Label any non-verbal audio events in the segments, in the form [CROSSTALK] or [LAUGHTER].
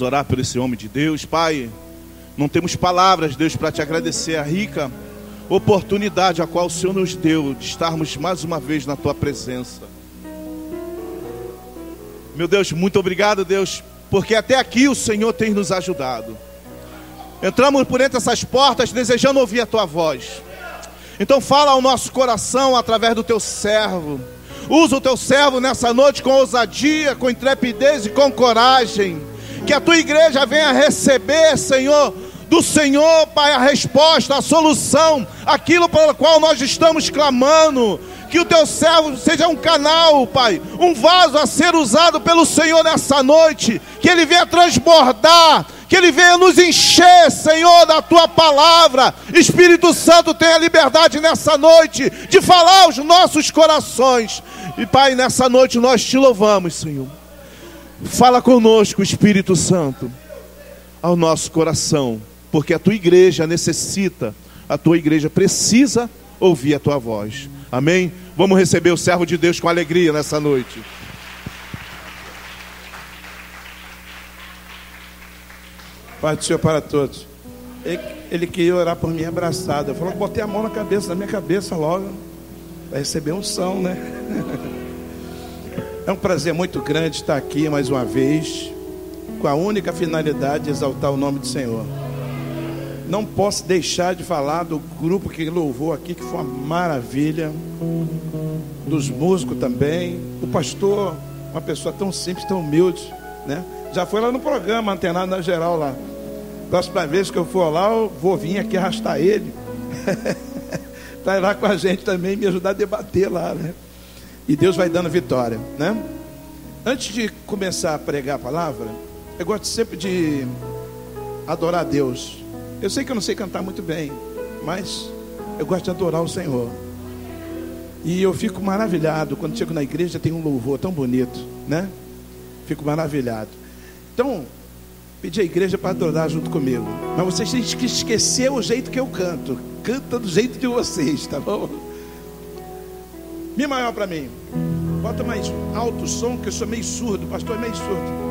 orar por esse homem de Deus, Pai. Não temos palavras, Deus, para te agradecer a rica oportunidade a qual o Senhor nos deu de estarmos mais uma vez na tua presença. Meu Deus, muito obrigado, Deus, porque até aqui o Senhor tem nos ajudado. Entramos por entre essas portas desejando ouvir a tua voz. Então fala ao nosso coração através do teu servo. Usa o teu servo nessa noite com ousadia, com intrepidez e com coragem que a tua igreja venha receber, Senhor, do Senhor, Pai, a resposta, a solução, aquilo pelo qual nós estamos clamando. Que o teu servo seja um canal, Pai, um vaso a ser usado pelo Senhor nessa noite. Que ele venha transbordar, que ele venha nos encher, Senhor, da tua palavra. Espírito Santo, tenha liberdade nessa noite de falar aos nossos corações. E, Pai, nessa noite nós te louvamos, Senhor. Fala conosco, Espírito Santo, ao nosso coração, porque a tua igreja necessita, a tua igreja precisa ouvir a tua voz. Amém? Vamos receber o servo de Deus com alegria nessa noite. Pai do Senhor para todos. Ele, ele queria orar por mim abraçado. Eu falei, botei a mão na cabeça, na minha cabeça logo. Vai receber um som, né? [LAUGHS] É um prazer muito grande estar aqui mais uma vez, com a única finalidade de exaltar o nome do Senhor. Não posso deixar de falar do grupo que louvou aqui, que foi uma maravilha, dos músicos também, o pastor, uma pessoa tão simples, tão humilde, né? Já foi lá no programa, antenado na geral lá. Próxima vez que eu for lá, eu vou vir aqui arrastar ele. Para [LAUGHS] ir lá com a gente também, me ajudar a debater lá, né? E Deus vai dando vitória, né? Antes de começar a pregar a palavra, eu gosto sempre de adorar a Deus. Eu sei que eu não sei cantar muito bem, mas eu gosto de adorar o Senhor. E eu fico maravilhado quando chego na igreja tem um louvor tão bonito, né? Fico maravilhado. Então, pedi à igreja para adorar junto comigo. Mas vocês têm que esquecer o jeito que eu canto. Canta do jeito de vocês, tá bom? Mi maior para mim. Bota mais alto o som, que eu sou meio surdo. Pastor é meio surdo.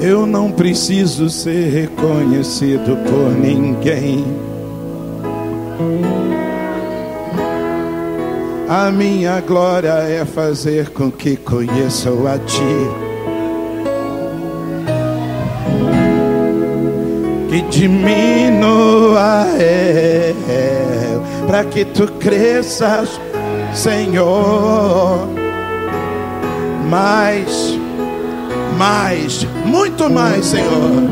Eu não preciso ser reconhecido por ninguém. A minha glória é fazer com que conheçam a ti. Que diminua eu, para que tu cresças, Senhor. Mais, mais, muito mais, Senhor.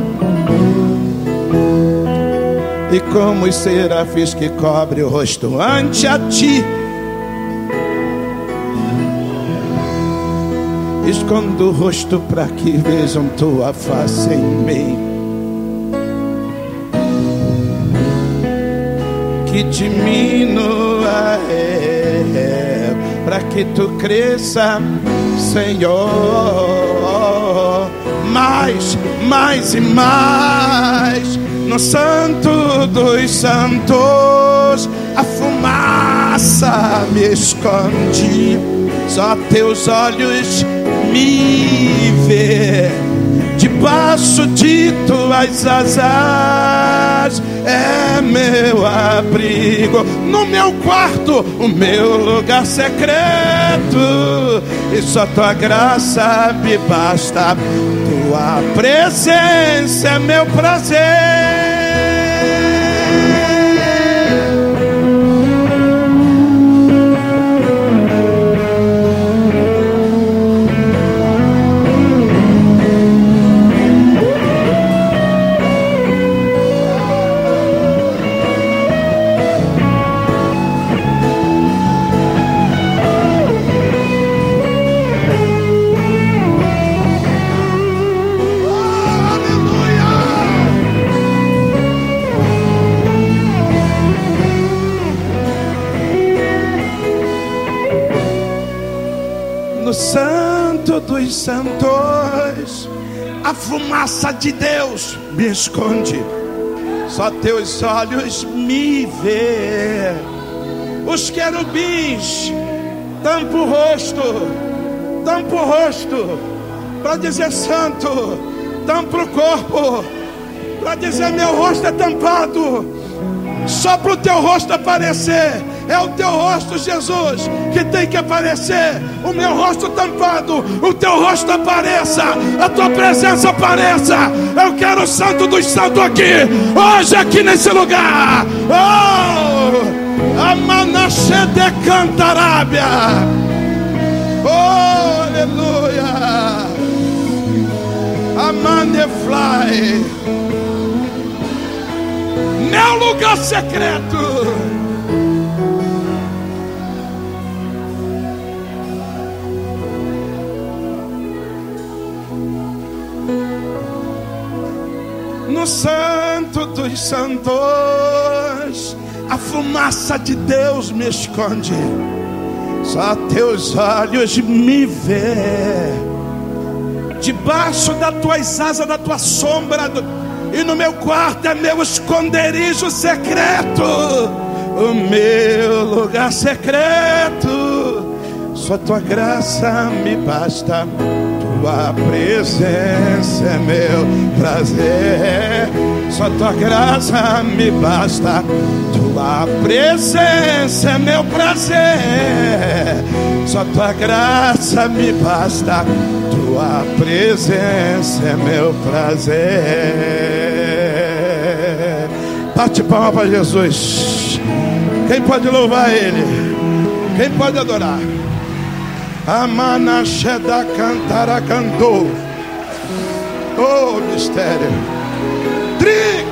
E como os serafins que cobre o rosto ante a ti. Escondo o rosto para que vejam tua face em mim. Que diminua é, para que tu cresça, Senhor. Mais, mais e mais no Santo dos Santos, a fumaça me esconde. Só teus olhos me vê debaixo de tuas asas. É meu abrigo no meu quarto o meu lugar secreto. E só tua graça me basta. Tua presença é meu prazer dos santos, a fumaça de Deus me esconde. Só teus olhos me vê. Os querubins tampam o rosto, tampam o rosto, para dizer santo, tampa o corpo, para dizer meu rosto é tampado. Só para o teu rosto aparecer. É o teu rosto, Jesus, que tem que aparecer. O meu rosto tampado, o teu rosto apareça, a tua presença apareça. Eu quero o Santo dos Santos aqui, hoje, aqui nesse lugar. Oh, a Manassé de Cantarábia. Oh, aleluia. A fly. Meu lugar secreto. No Santo dos Santos, a fumaça de Deus me esconde, só teus olhos me vê. Debaixo das tuas asas, da tua sombra, e no meu quarto é meu esconderijo secreto, o meu lugar secreto. Só tua graça me basta tua presença é meu prazer. Só tua graça me basta. Tua presença é meu prazer. Só tua graça me basta. Tua presença é meu prazer. Bate palma para Jesus. Quem pode louvar Ele? Quem pode adorar? Amana Sheda Cantara cantou. Oh, mistério. Tri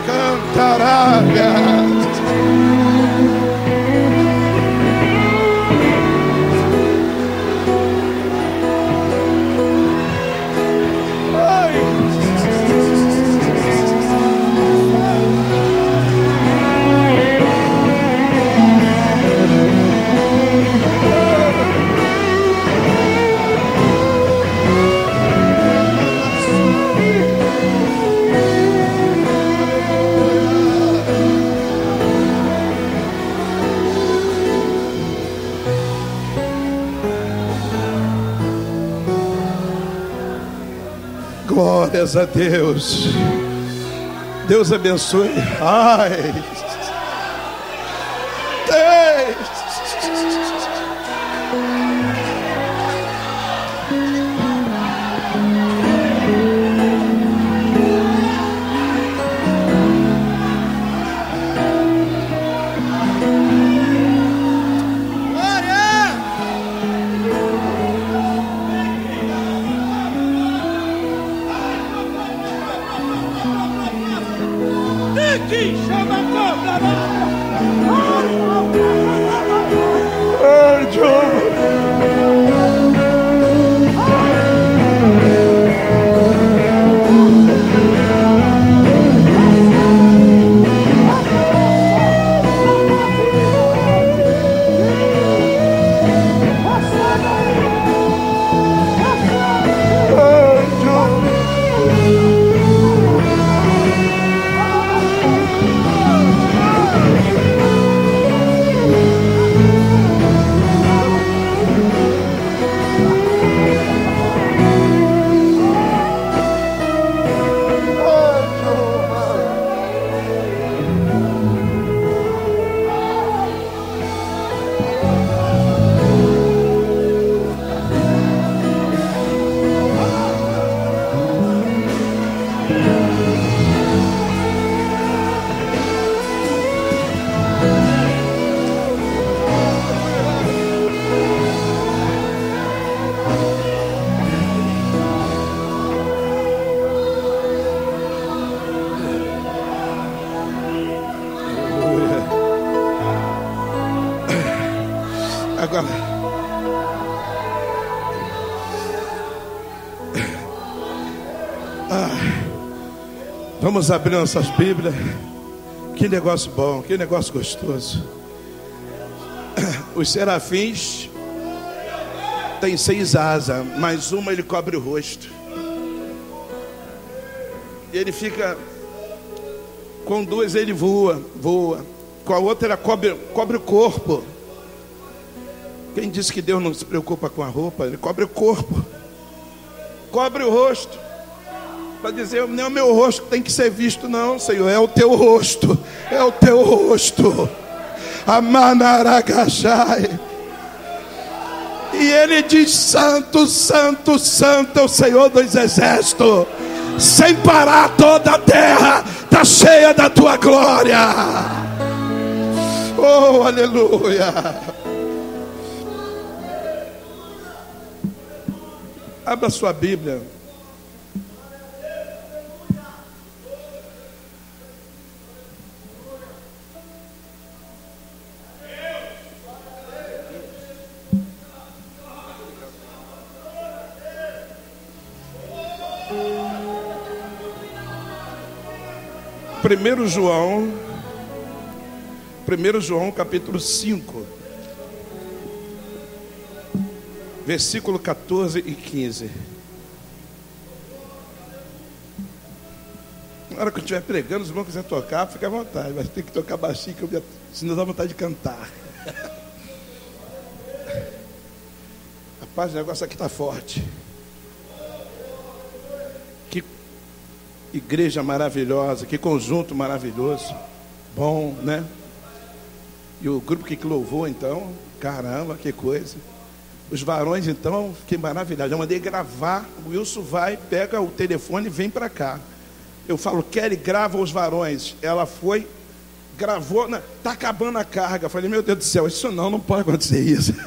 Glórias a Deus. Deus abençoe. Ai. Vamos abrir nossas Bíblias. Que negócio bom, que negócio gostoso. Os serafins têm seis asas, mas uma ele cobre o rosto. E ele fica. Com duas ele voa, voa. Com a outra ele cobre, cobre o corpo. Quem disse que Deus não se preocupa com a roupa? Ele cobre o corpo, cobre o rosto. Para dizer, não é o meu rosto que tem que ser visto, não, Senhor, é o teu rosto, é o teu rosto. Amanaragachai. E ele diz: Santo, Santo, Santo é o Senhor dos Exércitos. Sem parar, toda a terra está cheia da tua glória. Oh, aleluia. Abra sua Bíblia. Primeiro João, primeiro João capítulo 5, versículo 14 e 15. Na hora que eu estiver pregando, os irmãos quiserem tocar, fica à vontade, mas tem que tocar baixinho, que eu, senão dá vontade de cantar. [LAUGHS] Rapaz, o negócio aqui está forte. Igreja maravilhosa, que conjunto maravilhoso. Bom, né? E o grupo que louvou, então, caramba, que coisa. Os varões, então, fiquei maravilhado. Eu mandei gravar. O Wilson vai, pega o telefone e vem para cá. Eu falo, Kelly, grava os varões. Ela foi, gravou, está tá acabando a carga. Eu falei, meu Deus do céu, isso não, não pode acontecer isso. [LAUGHS]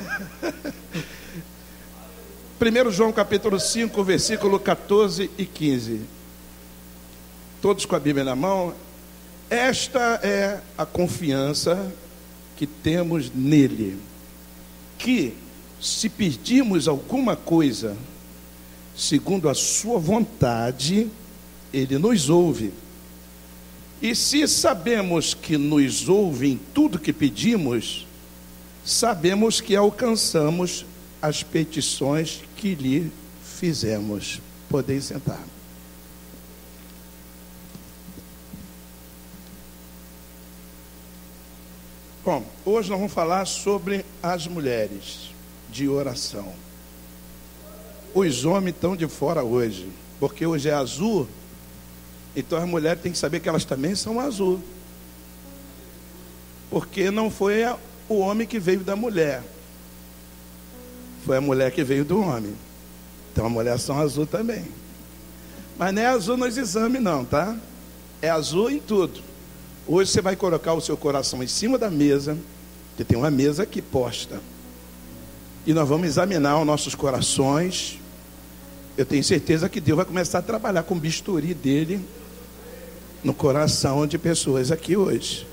1 João capítulo 5, versículo 14 e 15. Todos com a Bíblia na mão. Esta é a confiança que temos nele. Que se pedirmos alguma coisa segundo a sua vontade, ele nos ouve. E se sabemos que nos ouve em tudo que pedimos, sabemos que alcançamos as petições que lhe fizemos. Podem sentar. Bom, hoje nós vamos falar sobre as mulheres de oração. Os homens estão de fora hoje, porque hoje é azul, então as mulheres têm que saber que elas também são azul. Porque não foi o homem que veio da mulher, foi a mulher que veio do homem. Então a mulher são azul também. Mas não é azul nos exames, não, tá? É azul em tudo. Hoje você vai colocar o seu coração em cima da mesa, que tem uma mesa aqui posta. E nós vamos examinar os nossos corações. Eu tenho certeza que Deus vai começar a trabalhar com o bisturi dele no coração de pessoas aqui hoje.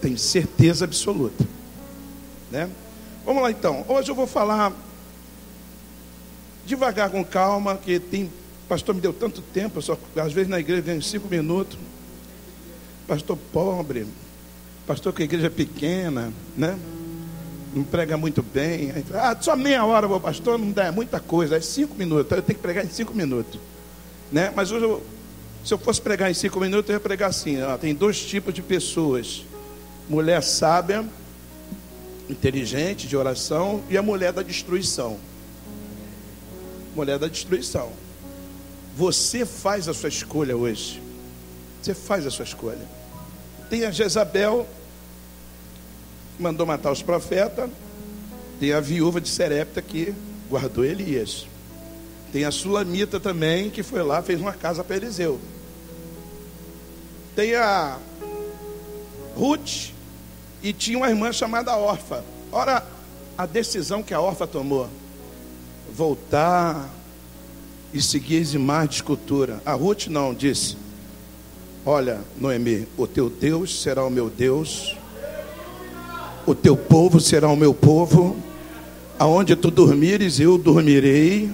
Tenho certeza absoluta. Né? Vamos lá então. Hoje eu vou falar devagar, com calma, que tem. Pastor me deu tanto tempo, só às vezes na igreja vem cinco minutos. Pastor pobre, pastor com igreja pequena, né? Não prega muito bem. Ah, só meia hora, meu pastor, não dá, muita coisa, é cinco minutos, eu tenho que pregar em cinco minutos. Né? Mas hoje, eu, se eu fosse pregar em cinco minutos, eu ia pregar assim: ó, tem dois tipos de pessoas: mulher sábia, inteligente, de oração, e a mulher da destruição mulher da destruição. Você faz a sua escolha hoje. Você faz a sua escolha. Tem a Jezabel, mandou matar os profetas. Tem a viúva de Serepta que guardou Elias. Tem a Sulamita também, que foi lá, fez uma casa para Eliseu. Tem a Ruth, e tinha uma irmã chamada Orfa. Ora, a decisão que a Orfa tomou voltar e seguir as imagens de escultura. A Ruth não disse: Olha, Noemi, o teu Deus será o meu Deus, o teu povo será o meu povo, aonde tu dormires, eu dormirei.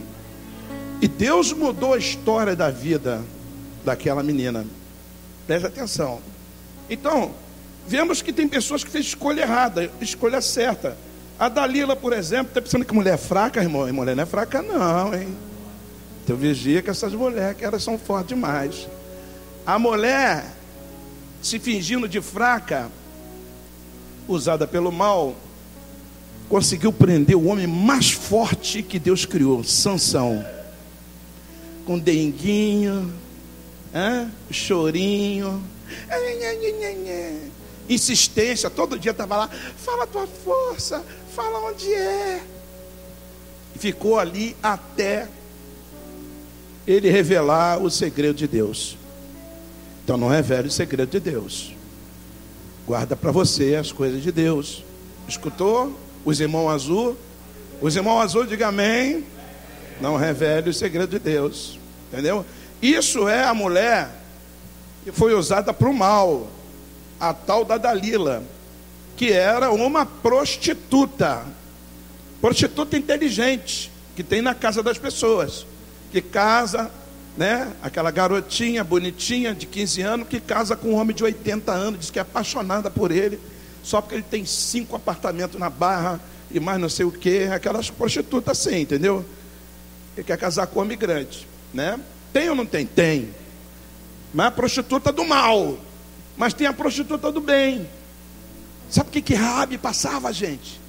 E Deus mudou a história da vida daquela menina. Preste atenção. Então, vemos que tem pessoas que fez escolha errada, escolha certa. A Dalila, por exemplo, está pensando que mulher é fraca, irmão. E mulher não é fraca, não, hein? Então vigia que essas mulheres que elas são fortes demais. A mulher, se fingindo de fraca, usada pelo mal, conseguiu prender o homem mais forte que Deus criou, Sansão. Com denguinho, hein? chorinho, insistência, todo dia estava lá, fala a tua força, fala onde é. Ficou ali até ele revelar o segredo de Deus. Então não revele o segredo de Deus. Guarda para você as coisas de Deus. Escutou? Os irmãos azul? Os irmãos azul, diga amém. Não revele o segredo de Deus. Entendeu? Isso é a mulher que foi usada para o mal. A tal da Dalila, que era uma prostituta. Prostituta inteligente, que tem na casa das pessoas. Que casa, né? Aquela garotinha bonitinha de 15 anos que casa com um homem de 80 anos, diz que é apaixonada por ele, só porque ele tem cinco apartamentos na barra e mais não sei o que, aquelas prostitutas assim, entendeu? Ele quer casar com um homem grande, né? Tem ou não tem? Tem. Mas a prostituta do mal. Mas tem a prostituta do bem. Sabe o que, que Rabi passava, gente?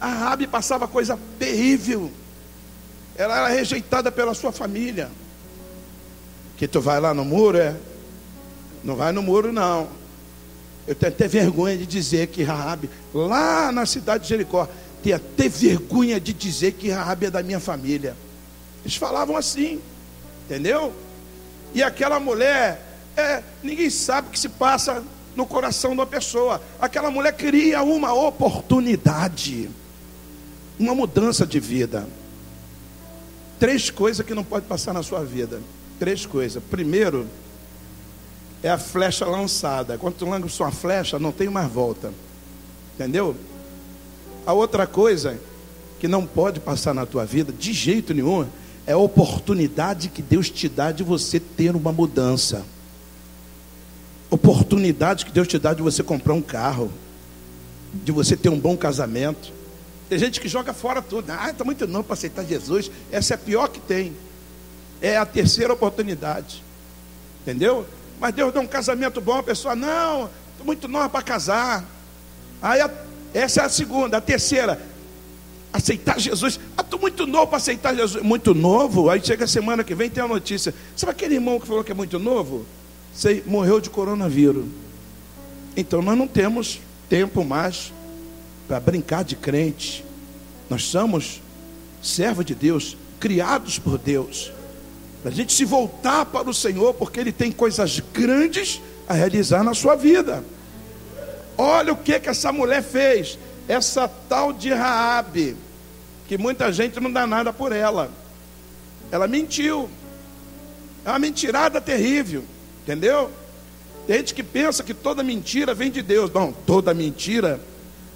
A Rabi passava coisa terrível. Ela era rejeitada pela sua família. Que tu vai lá no muro, é? Não vai no muro, não. Eu tenho até vergonha de dizer que Rabi, lá na cidade de Jericó, tenho até vergonha de dizer que Rabi é da minha família. Eles falavam assim, entendeu? E aquela mulher, é, ninguém sabe o que se passa no coração de uma pessoa. Aquela mulher cria uma oportunidade, uma mudança de vida. Três coisas que não pode passar na sua vida. Três coisas. Primeiro, é a flecha lançada. Quando tu lança uma flecha, não tem mais volta. Entendeu? A outra coisa que não pode passar na tua vida, de jeito nenhum, é a oportunidade que Deus te dá de você ter uma mudança. Oportunidade que Deus te dá de você comprar um carro, de você ter um bom casamento. Tem gente que joga fora tudo. Ah, está muito novo para aceitar Jesus. Essa é a pior que tem. É a terceira oportunidade. Entendeu? Mas Deus dá um casamento bom, a pessoa, não, estou muito nova para casar. Aí a, essa é a segunda, a terceira, aceitar Jesus. Ah, estou muito novo para aceitar Jesus. Muito novo? Aí chega semana que vem tem a notícia. Sabe aquele irmão que falou que é muito novo? Sei, morreu de coronavírus. Então nós não temos tempo mais para brincar de crente. Nós somos servos de Deus, criados por Deus a gente se voltar para o Senhor, porque Ele tem coisas grandes a realizar na sua vida. Olha o que que essa mulher fez, essa tal de Raabe, que muita gente não dá nada por ela. Ela mentiu. É uma mentirada terrível, entendeu? Tem gente que pensa que toda mentira vem de Deus. Não, toda mentira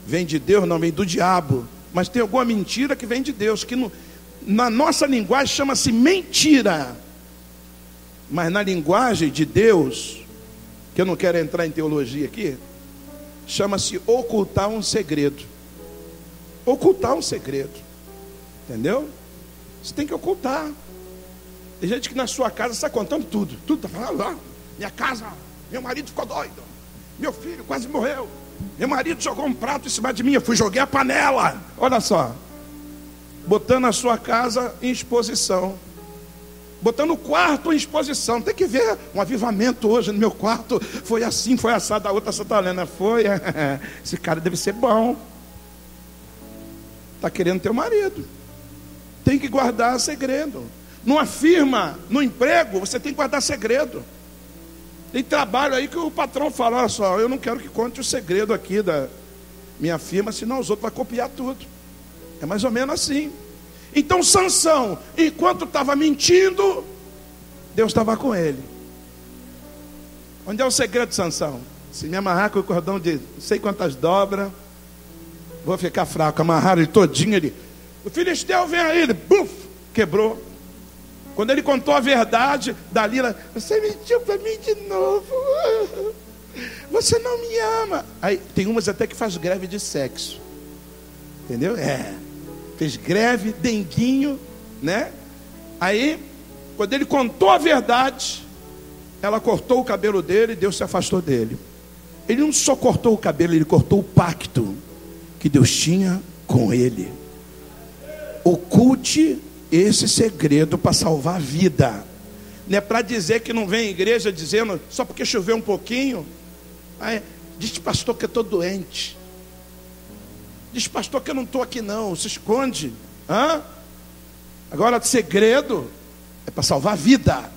vem de Deus, não vem do diabo. Mas tem alguma mentira que vem de Deus, que não, na nossa linguagem chama-se mentira. Mas na linguagem de Deus, que eu não quero entrar em teologia aqui, chama-se ocultar um segredo. Ocultar um segredo. Entendeu? Você tem que ocultar. Tem gente que na sua casa está contando tudo. Tudo está falando, ó, minha casa, meu marido ficou doido. Meu filho quase morreu. Meu marido jogou um prato em cima de mim. Eu fui joguei a panela. Olha só botando a sua casa em exposição, botando o quarto em exposição. Tem que ver um avivamento hoje no meu quarto. Foi assim, foi assado. A outra Santa Helena foi. [LAUGHS] Esse cara deve ser bom. Está querendo ter um marido. Tem que guardar segredo. Numa firma, no emprego, você tem que guardar segredo. Tem trabalho aí que o patrão fala: olha só, eu não quero que conte o segredo aqui da minha firma, senão os outros vão copiar tudo. É mais ou menos assim. Então Sansão, enquanto estava mentindo, Deus estava com ele. Onde é o segredo Sansão? Se me amarrar com o cordão de não sei quantas dobras, vou ficar fraco. Amarraram ele todinho, ele. O filisteu vem aí, ele buf, quebrou. Quando ele contou a verdade, Dalila, você mentiu para mim de novo. [LAUGHS] Você não me ama. Aí tem umas até que faz greve de sexo. Entendeu? É fez greve, denguinho, né? Aí, quando ele contou a verdade, ela cortou o cabelo dele e Deus se afastou dele. Ele não só cortou o cabelo, ele cortou o pacto que Deus tinha com ele. Oculte esse segredo para salvar a vida. Não é para dizer que não vem à igreja dizendo, só porque choveu um pouquinho. Aí, diz pastor que eu estou doente. Diz pastor que eu não estou aqui não, se esconde. Hã? Agora, segredo é para salvar a vida.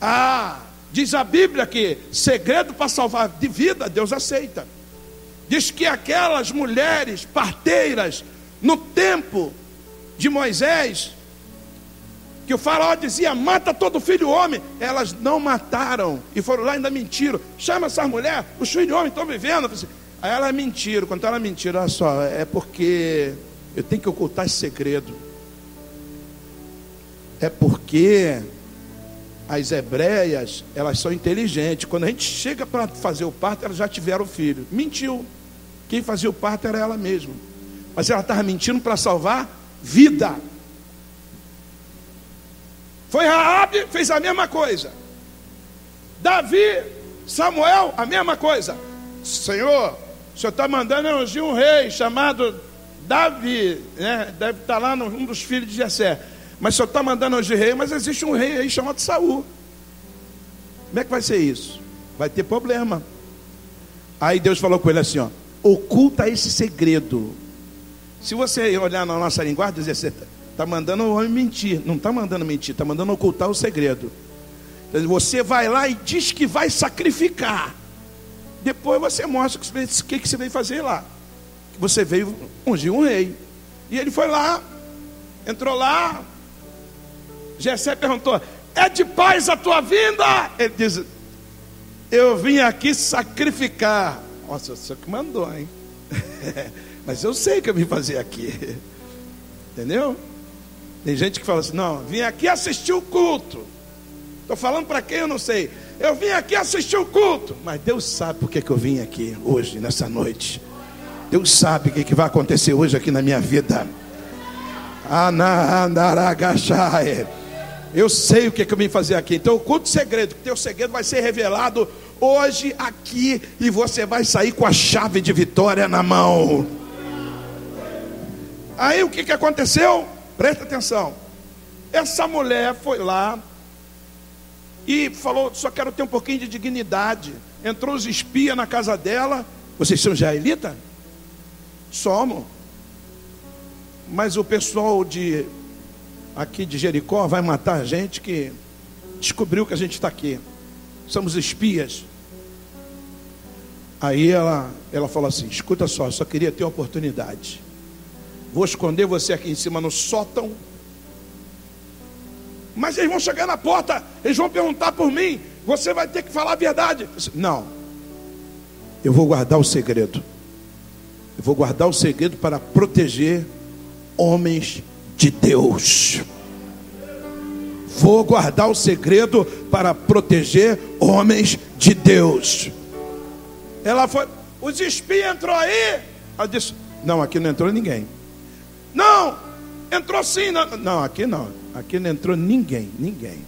Ah, diz a Bíblia que segredo para salvar de vida, Deus aceita. Diz que aquelas mulheres parteiras no tempo de Moisés, que o faraó dizia: mata todo filho homem, elas não mataram e foram lá ainda mentiram. Chama essa mulher, os filhos homens estão vivendo. Aí elas mentiram, quando ela mentiram, olha só, é porque eu tenho que ocultar esse segredo. É porque as hebreias, elas são inteligentes. Quando a gente chega para fazer o parto, elas já tiveram filho. Mentiu. Quem fazia o parto era ela mesma. Mas ela estava mentindo para salvar vida. Foi Raabe, fez a mesma coisa. Davi, Samuel, a mesma coisa. Senhor, o senhor está mandando ungir um rei chamado Davi, né? deve estar tá lá um dos filhos de Jessé. Mas o senhor está mandando ungir rei, mas existe um rei aí chamado Saul. Como é que vai ser isso? Vai ter problema. Aí Deus falou com ele assim: ó, oculta esse segredo. Se você olhar na nossa linguagem, dizer, está mandando o homem mentir. Não está mandando mentir, está mandando ocultar o segredo. Você vai lá e diz que vai sacrificar. Depois você mostra o que, você veio fazer lá. Você veio ungir um rei. E ele foi lá, entrou lá. Jessé perguntou: É de paz a tua vinda? Ele diz: Eu vim aqui sacrificar. Nossa, você que mandou, hein? [LAUGHS] Mas eu sei que eu vim fazer aqui. [LAUGHS] Entendeu? Tem gente que fala assim: Não, vim aqui assistir o culto. Estou falando para quem eu não sei. Eu vim aqui assistir o culto. Mas Deus sabe por que, que eu vim aqui hoje, nessa noite. Deus sabe o que, que vai acontecer hoje aqui na minha vida. Eu sei o que, que eu vim fazer aqui. Então, o culto segredo, o teu segredo vai ser revelado hoje aqui e você vai sair com a chave de vitória na mão. Aí o que, que aconteceu? Presta atenção. Essa mulher foi lá, e falou: só quero ter um pouquinho de dignidade. Entrou os espias na casa dela. Vocês são israelita? Somos. Mas o pessoal de aqui de Jericó vai matar a gente que descobriu que a gente está aqui. Somos espias. Aí ela, ela falou assim: escuta só, só queria ter uma oportunidade. Vou esconder você aqui em cima no sótão mas eles vão chegar na porta, eles vão perguntar por mim. Você vai ter que falar a verdade. Não. Eu vou guardar o segredo. Eu vou guardar o segredo para proteger homens de Deus. Vou guardar o segredo para proteger homens de Deus. Ela foi, os espias entrou aí. Ela disse: Não, aqui não entrou ninguém. Não, entrou sim. Não, não aqui não. Aqui não entrou ninguém, ninguém.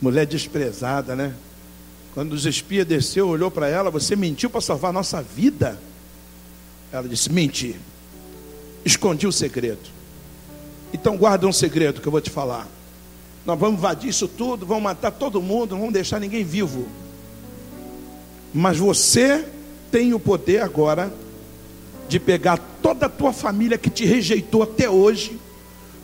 Mulher desprezada, né? Quando os espias desceu, olhou para ela, você mentiu para salvar a nossa vida? Ela disse: menti. Escondi o segredo. Então guarda um segredo que eu vou te falar. Nós vamos invadir isso tudo, vamos matar todo mundo, não vamos deixar ninguém vivo. Mas você tem o poder agora de pegar toda a tua família que te rejeitou até hoje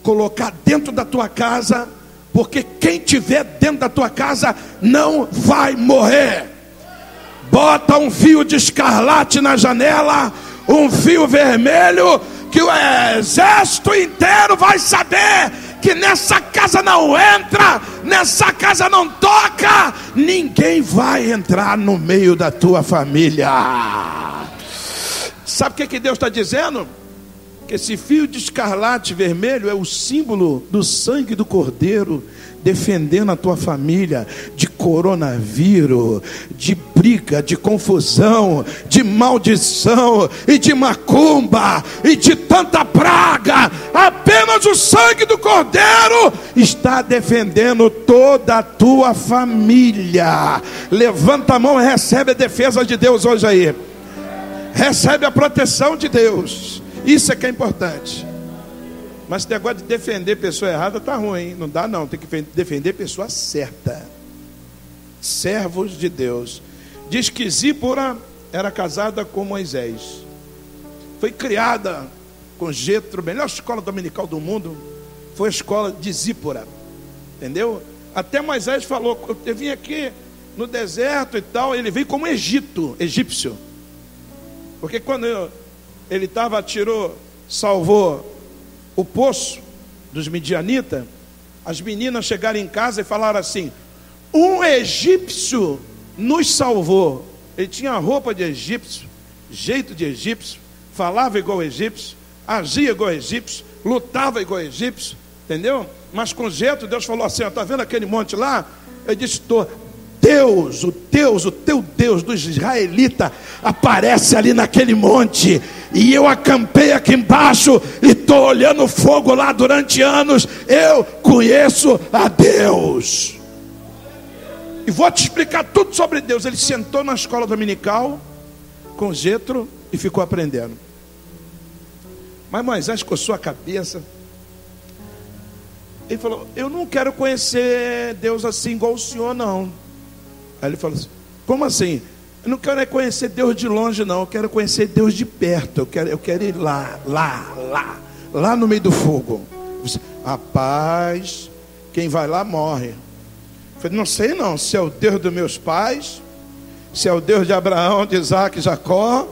colocar dentro da tua casa, porque quem tiver dentro da tua casa não vai morrer. Bota um fio de escarlate na janela, um fio vermelho, que o exército inteiro vai saber que nessa casa não entra, nessa casa não toca, ninguém vai entrar no meio da tua família. Sabe o que, que Deus está dizendo? Que esse fio de escarlate vermelho é o símbolo do sangue do Cordeiro defendendo a tua família de coronavírus, de briga, de confusão, de maldição e de macumba e de tanta praga. Apenas o sangue do Cordeiro está defendendo toda a tua família. Levanta a mão e recebe a defesa de Deus hoje aí. Recebe a proteção de Deus. Isso é que é importante. Mas esse negócio de defender pessoa errada tá ruim. Não dá não, tem que defender pessoa certa. Servos de Deus. Diz que Zípora era casada com Moisés. Foi criada com Getro, melhor escola dominical do mundo, foi a escola de Zípora. Entendeu? Até Moisés falou, eu vim aqui no deserto e tal, ele veio como Egito, egípcio. Porque quando ele estava, tirou, salvou o poço dos midianitas, as meninas chegaram em casa e falaram assim: um egípcio nos salvou. Ele tinha roupa de egípcio, jeito de egípcio, falava igual egípcio, agia igual egípcio, lutava igual egípcio, entendeu? Mas com jeito, Deus falou assim: está vendo aquele monte lá? Ele disse: estou. Deus, o Deus, o teu Deus dos israelitas, aparece ali naquele monte. E eu acampei aqui embaixo e estou olhando fogo lá durante anos. Eu conheço a Deus. E vou te explicar tudo sobre Deus. Ele sentou na escola dominical com Jetro e ficou aprendendo. Mas Moisés coçou a cabeça. Ele falou: Eu não quero conhecer Deus assim igual o senhor, não. Aí ele falou assim: Como assim? Eu não quero é conhecer Deus de longe, não. Eu quero conhecer Deus de perto. Eu quero, eu quero ir lá, lá, lá, lá no meio do fogo. Disse, Rapaz, quem vai lá morre. Eu falei, não sei não, se é o Deus dos meus pais, se é o Deus de Abraão, de Isaac, Jacó,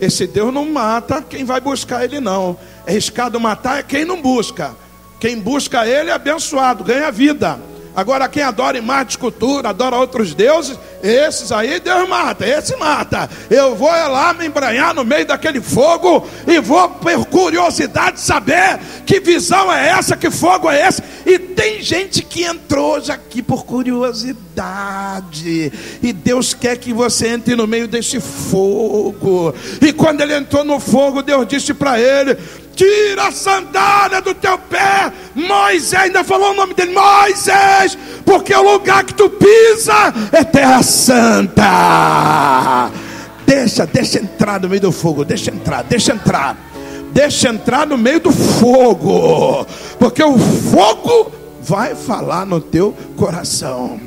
esse Deus não mata quem vai buscar ele não. É arriscado matar é quem não busca. Quem busca ele é abençoado, ganha vida. Agora, quem adora imagem de escultura, adora outros deuses, esses aí Deus mata, esse mata. Eu vou lá me embranhar no meio daquele fogo e vou, por curiosidade, saber que visão é essa, que fogo é esse. E tem gente que entrou já aqui por curiosidade. E Deus quer que você entre no meio desse fogo. E quando ele entrou no fogo, Deus disse para ele: tira a sandália do teu pé. Moisés ainda falou o nome dele, Moisés, porque o lugar que tu pisa é terra santa. Deixa, deixa entrar no meio do fogo, deixa entrar, deixa entrar. Deixa entrar no meio do fogo, porque o fogo vai falar no teu coração.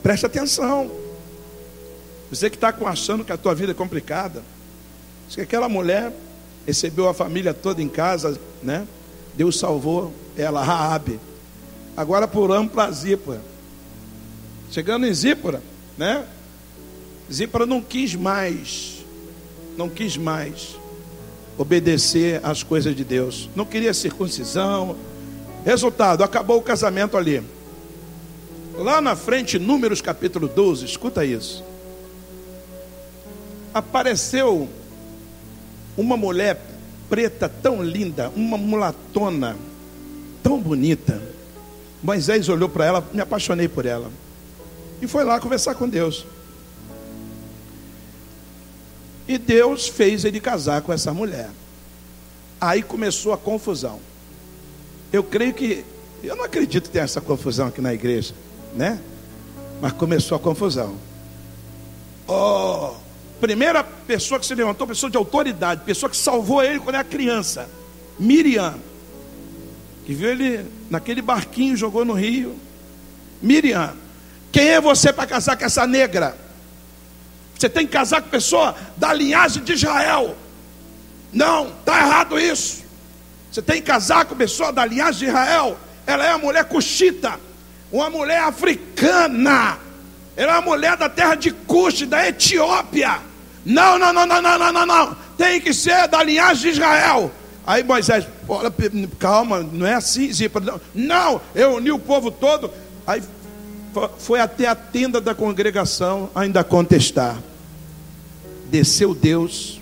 Preste atenção. Você que está achando que a tua vida é complicada, que aquela mulher recebeu a família toda em casa, né? Deus salvou ela, Raabe. Agora pulamos para Zípora. Chegando em Zípora, né? Zípora não quis mais, não quis mais obedecer às coisas de Deus. Não queria circuncisão. Resultado, acabou o casamento ali. Lá na frente, Números capítulo 12, escuta isso. Apareceu uma mulher preta tão linda, uma mulatona tão bonita. Moisés olhou para ela, me apaixonei por ela. E foi lá conversar com Deus. E Deus fez ele casar com essa mulher. Aí começou a confusão. Eu creio que, eu não acredito que tenha essa confusão aqui na igreja, né? Mas começou a confusão. Oh, Primeira pessoa que se levantou, pessoa de autoridade, pessoa que salvou ele quando era criança, Miriam, que viu ele naquele barquinho, jogou no rio. Miriam, quem é você para casar com essa negra? Você tem que casar com pessoa da linhagem de Israel. Não, está errado isso. Você tem que casar com pessoa da linhagem de Israel. Ela é uma mulher cuxita, uma mulher africana. Ela é uma mulher da terra de Cuxi, da Etiópia. Não, não, não, não, não, não, não, não. Tem que ser da linhagem de Israel. Aí Moisés, olha, calma, não é assim, Zipa. Não, eu uni o povo todo. Aí foi até a tenda da congregação ainda contestar. Desceu Deus,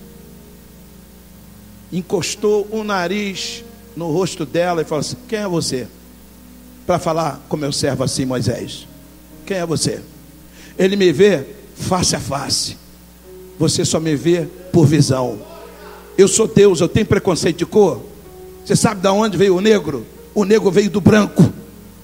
encostou o nariz no rosto dela e falou assim: Quem é você? Para falar com meu servo assim, Moisés. quem é você. Ele me vê face a face. Você só me vê por visão. Eu sou Deus, eu tenho preconceito de cor. Você sabe de onde veio o negro? O negro veio do branco.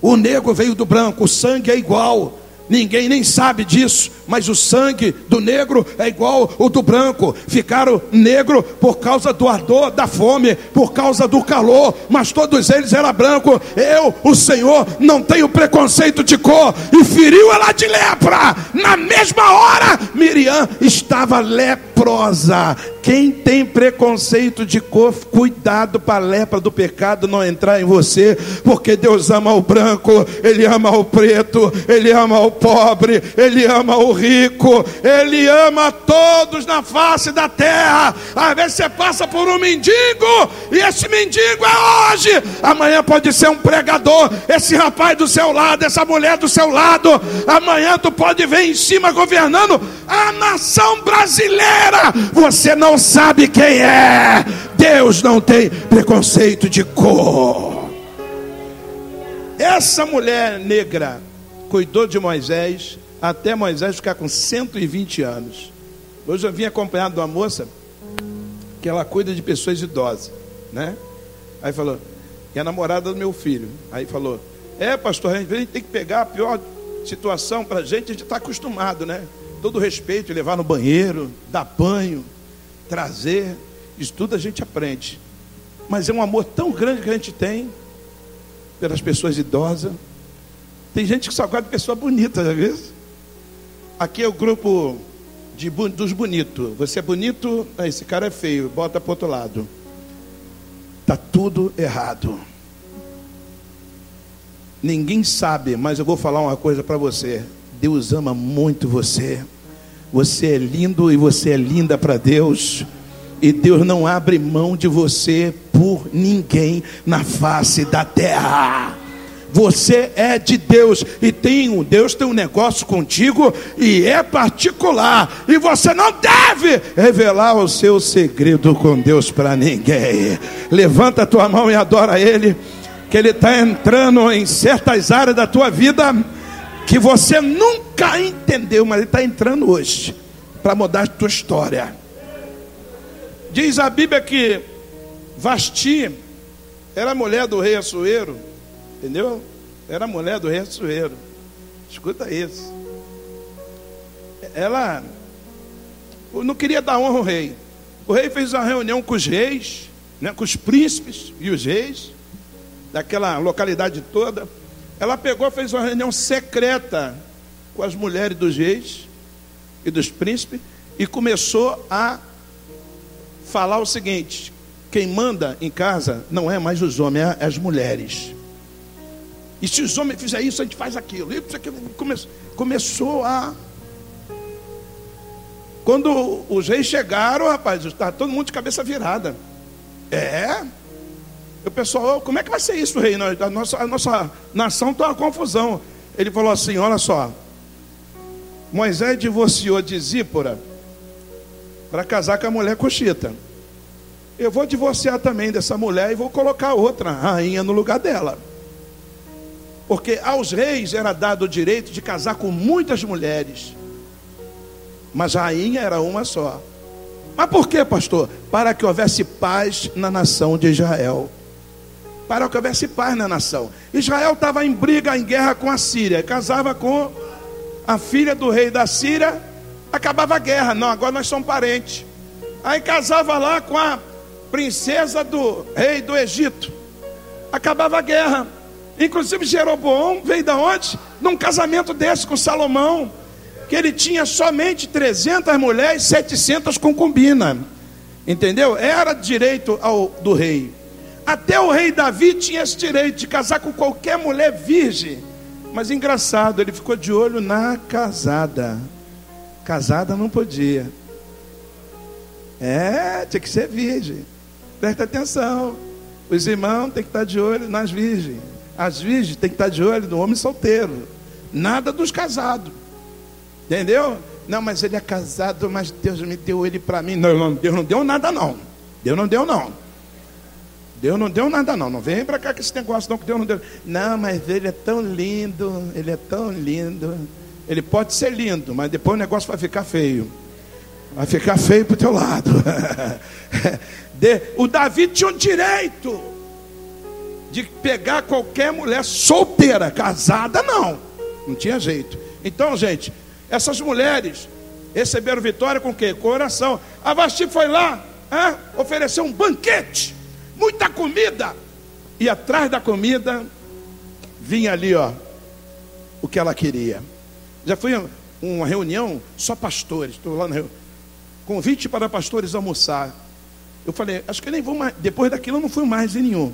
O negro veio do branco, o sangue é igual. Ninguém nem sabe disso, mas o sangue do negro é igual o do branco. Ficaram negro por causa do ardor, da fome, por causa do calor, mas todos eles eram branco. Eu, o Senhor, não tenho preconceito de cor e feriu ela de lepra. Na mesma hora, Miriam estava leprosa. Quem tem preconceito de cor, cuidado para a lepra do pecado não entrar em você, porque Deus ama o branco, Ele ama o preto, Ele ama o pobre, Ele ama o rico, Ele ama todos na face da terra. Às vezes você passa por um mendigo, e esse mendigo é hoje, amanhã pode ser um pregador, esse rapaz do seu lado, essa mulher do seu lado, amanhã tu pode ver em cima governando a nação brasileira. Você não sabe quem é. Deus não tem preconceito de cor. Essa mulher negra cuidou de Moisés até Moisés ficar com 120 anos. Hoje eu vim acompanhado de uma moça que ela cuida de pessoas idosas, né? Aí falou, é a namorada do meu filho. Aí falou, é pastor, a gente tem que pegar a pior situação para a gente, a gente está acostumado, né? Todo respeito, levar no banheiro, dar banho, trazer, isso tudo a gente aprende. Mas é um amor tão grande que a gente tem pelas pessoas idosas. Tem gente que só gosta de pessoa bonita, às vezes. Aqui é o grupo de, dos bonitos. Você é bonito, esse cara é feio, bota para outro lado. Está tudo errado. Ninguém sabe, mas eu vou falar uma coisa para você. Deus ama muito você. Você é lindo e você é linda para Deus. E Deus não abre mão de você por ninguém na face da terra. Você é de Deus e tem um Deus tem um negócio contigo e é particular e você não deve revelar o seu segredo com Deus para ninguém. Levanta a tua mão e adora Ele, que Ele está entrando em certas áreas da tua vida que você nunca entendeu, mas Ele está entrando hoje para mudar a tua história. Diz a Bíblia que Vasti era mulher do rei Assuero, entendeu? Era mulher do rei Assuero. Escuta isso. Ela não queria dar honra ao rei. O rei fez uma reunião com os reis, né, com os príncipes e os reis daquela localidade toda. Ela pegou, fez uma reunião secreta com as mulheres dos reis e dos príncipes e começou a falar o seguinte: quem manda em casa não é mais os homens, é as mulheres. E se os homens fizerem isso, a gente faz aquilo. E começou, começou a. Quando os reis chegaram, rapaz, está todo mundo de cabeça virada. É. O pessoal, como é que vai ser isso, rei? A nossa, a nossa nação está uma confusão. Ele falou assim: olha só. Moisés divorciou de Zípora para casar com a mulher coxita. Eu vou divorciar também dessa mulher e vou colocar outra rainha no lugar dela. Porque aos reis era dado o direito de casar com muitas mulheres. Mas a rainha era uma só. Mas por que, pastor? Para que houvesse paz na nação de Israel. Para que houvesse paz na nação. Israel estava em briga, em guerra com a Síria. Casava com a filha do rei da Síria. Acabava a guerra. Não, agora nós somos parentes. Aí casava lá com a princesa do rei do Egito. Acabava a guerra. Inclusive Jeroboão veio da onde? Num casamento desse com Salomão, que ele tinha somente 300 mulheres, 700 concubinas. Entendeu? Era direito ao, do rei. Até o rei Davi tinha esse direito de casar com qualquer mulher virgem. Mas engraçado, ele ficou de olho na casada. Casada não podia. É, tinha que ser virgem. Presta atenção. Os irmãos têm que estar de olho nas virgens. As virgens têm que estar de olho no homem solteiro. Nada dos casados. Entendeu? Não, mas ele é casado, mas Deus me deu ele para mim. Não, Deus não deu nada não. Deus não deu não. Deus não deu nada não, não vem para cá com esse negócio não que Deus não deu. Não, mas ele é tão lindo, ele é tão lindo. Ele pode ser lindo, mas depois o negócio vai ficar feio. Vai ficar feio para o teu lado. [LAUGHS] o Davi tinha o direito de pegar qualquer mulher solteira, casada não. Não tinha jeito. Então, gente, essas mulheres receberam vitória com o quê? Com. A Vasti foi lá, hein? ofereceu um banquete muita comida. E atrás da comida vinha ali, ó, o que ela queria. Já foi uma reunião só pastores, estou lá no convite para pastores almoçar. Eu falei, acho que nem vou mais. Depois daquilo eu não fui mais em nenhum.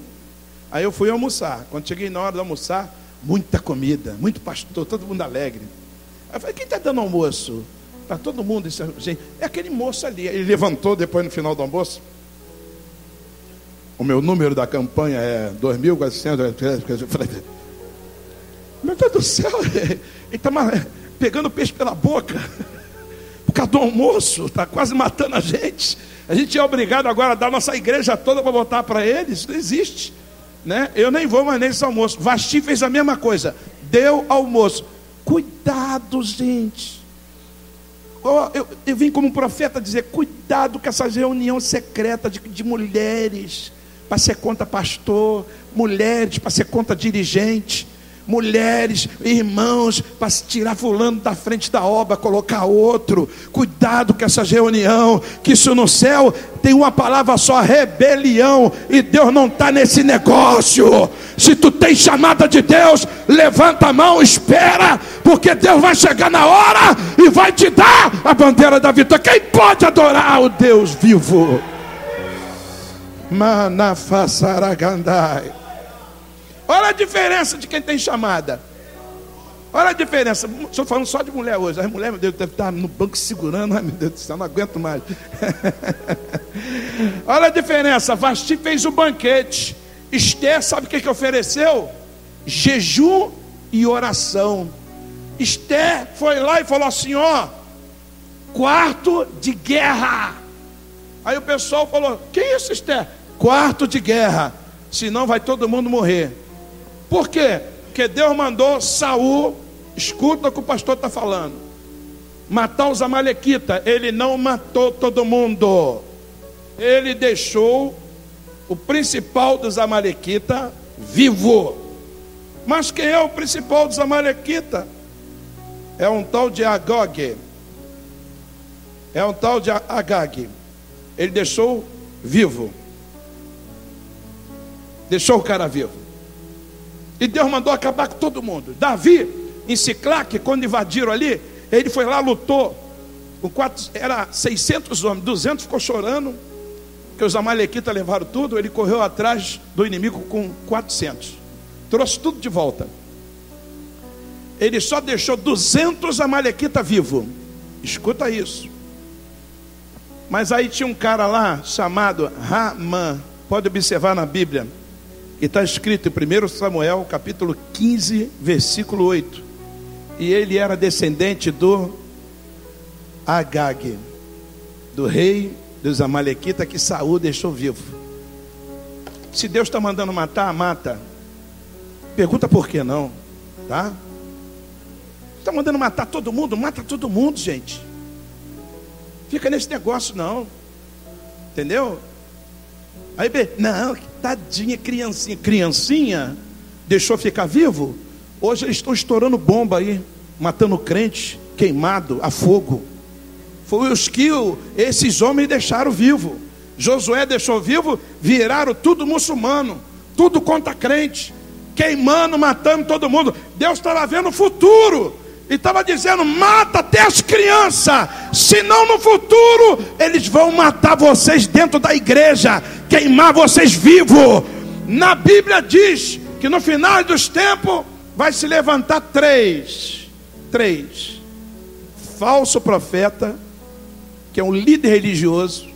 Aí eu fui almoçar. Quando cheguei na hora de almoçar, muita comida, muito pastor, todo mundo alegre. Aí eu falei, quem está dando almoço? Para todo mundo, gente, é aquele moço ali. Ele levantou depois no final do almoço. O meu número da campanha é 2.400. Meu Deus do céu, [LAUGHS] ele está pegando peixe pela boca. Por causa do almoço, está quase matando a gente. A gente é obrigado agora a dar nossa igreja toda para botar para eles. Não existe. Né? Eu nem vou mais nesse almoço. Vasti fez a mesma coisa. Deu almoço. Cuidado, gente. Eu, eu, eu vim como profeta dizer: cuidado com essa reunião secreta de, de mulheres para ser conta pastor, mulheres para ser conta dirigente, mulheres, irmãos, para tirar fulano da frente da obra, colocar outro. Cuidado com essa reunião, que isso no céu tem uma palavra só: rebelião, e Deus não está nesse negócio. Se tu tem chamada de Deus, levanta a mão, espera, porque Deus vai chegar na hora e vai te dar a bandeira da vitória. Quem pode adorar o Deus vivo? Manafassaragandai. Olha a diferença de quem tem chamada. Olha a diferença. Estou falando só de mulher hoje. As mulheres, meu Deus, deve estar no banco segurando. Ai, meu Deus do céu, não aguento mais. [LAUGHS] Olha a diferença. Vasti fez o banquete. Esther, sabe o que, que ofereceu? Jejum e oração. Esther foi lá e falou assim: ó, quarto de guerra. Aí o pessoal falou: Que isso, Esther? Quarto de guerra, senão vai todo mundo morrer. Por quê? Porque Deus mandou Saul, escuta o que o pastor está falando, matar os amalequitas. Ele não matou todo mundo. Ele deixou o principal dos amalequitas vivo. Mas quem é o principal dos amalequitas? É um tal de Agog. É um tal de Agag ele deixou vivo. Deixou o cara vivo. E Deus mandou acabar com todo mundo. Davi, em Ciclac, quando invadiram ali, ele foi lá, lutou. Com quatro, era 600 homens, 200 ficou chorando, que os amalequitas levaram tudo. Ele correu atrás do inimigo com 400. Trouxe tudo de volta. Ele só deixou 200 amalequitas vivos. Escuta isso. Mas aí tinha um cara lá chamado Ramã. Pode observar na Bíblia. Que está escrito em 1 Samuel, capítulo 15, versículo 8. E ele era descendente do Agag, do rei dos Amalequitas que Saul deixou vivo. Se Deus está mandando matar, mata. Pergunta por que não, tá? Está mandando matar todo mundo, mata todo mundo, gente. Fica nesse negócio, não. Entendeu? Aí, não, tadinha, criancinha. Criancinha deixou ficar vivo. Hoje eles estão estourando bomba aí, matando crente, queimado a fogo. Foi os que esses homens deixaram vivo. Josué deixou vivo, viraram tudo muçulmano, tudo contra crente, queimando, matando todo mundo. Deus estava vendo o futuro e estava dizendo: mata até as crianças, senão no futuro eles vão matar vocês dentro da igreja, queimar vocês vivos. Na Bíblia diz que no final dos tempos vai se levantar três, três, falso profeta, que é um líder religioso,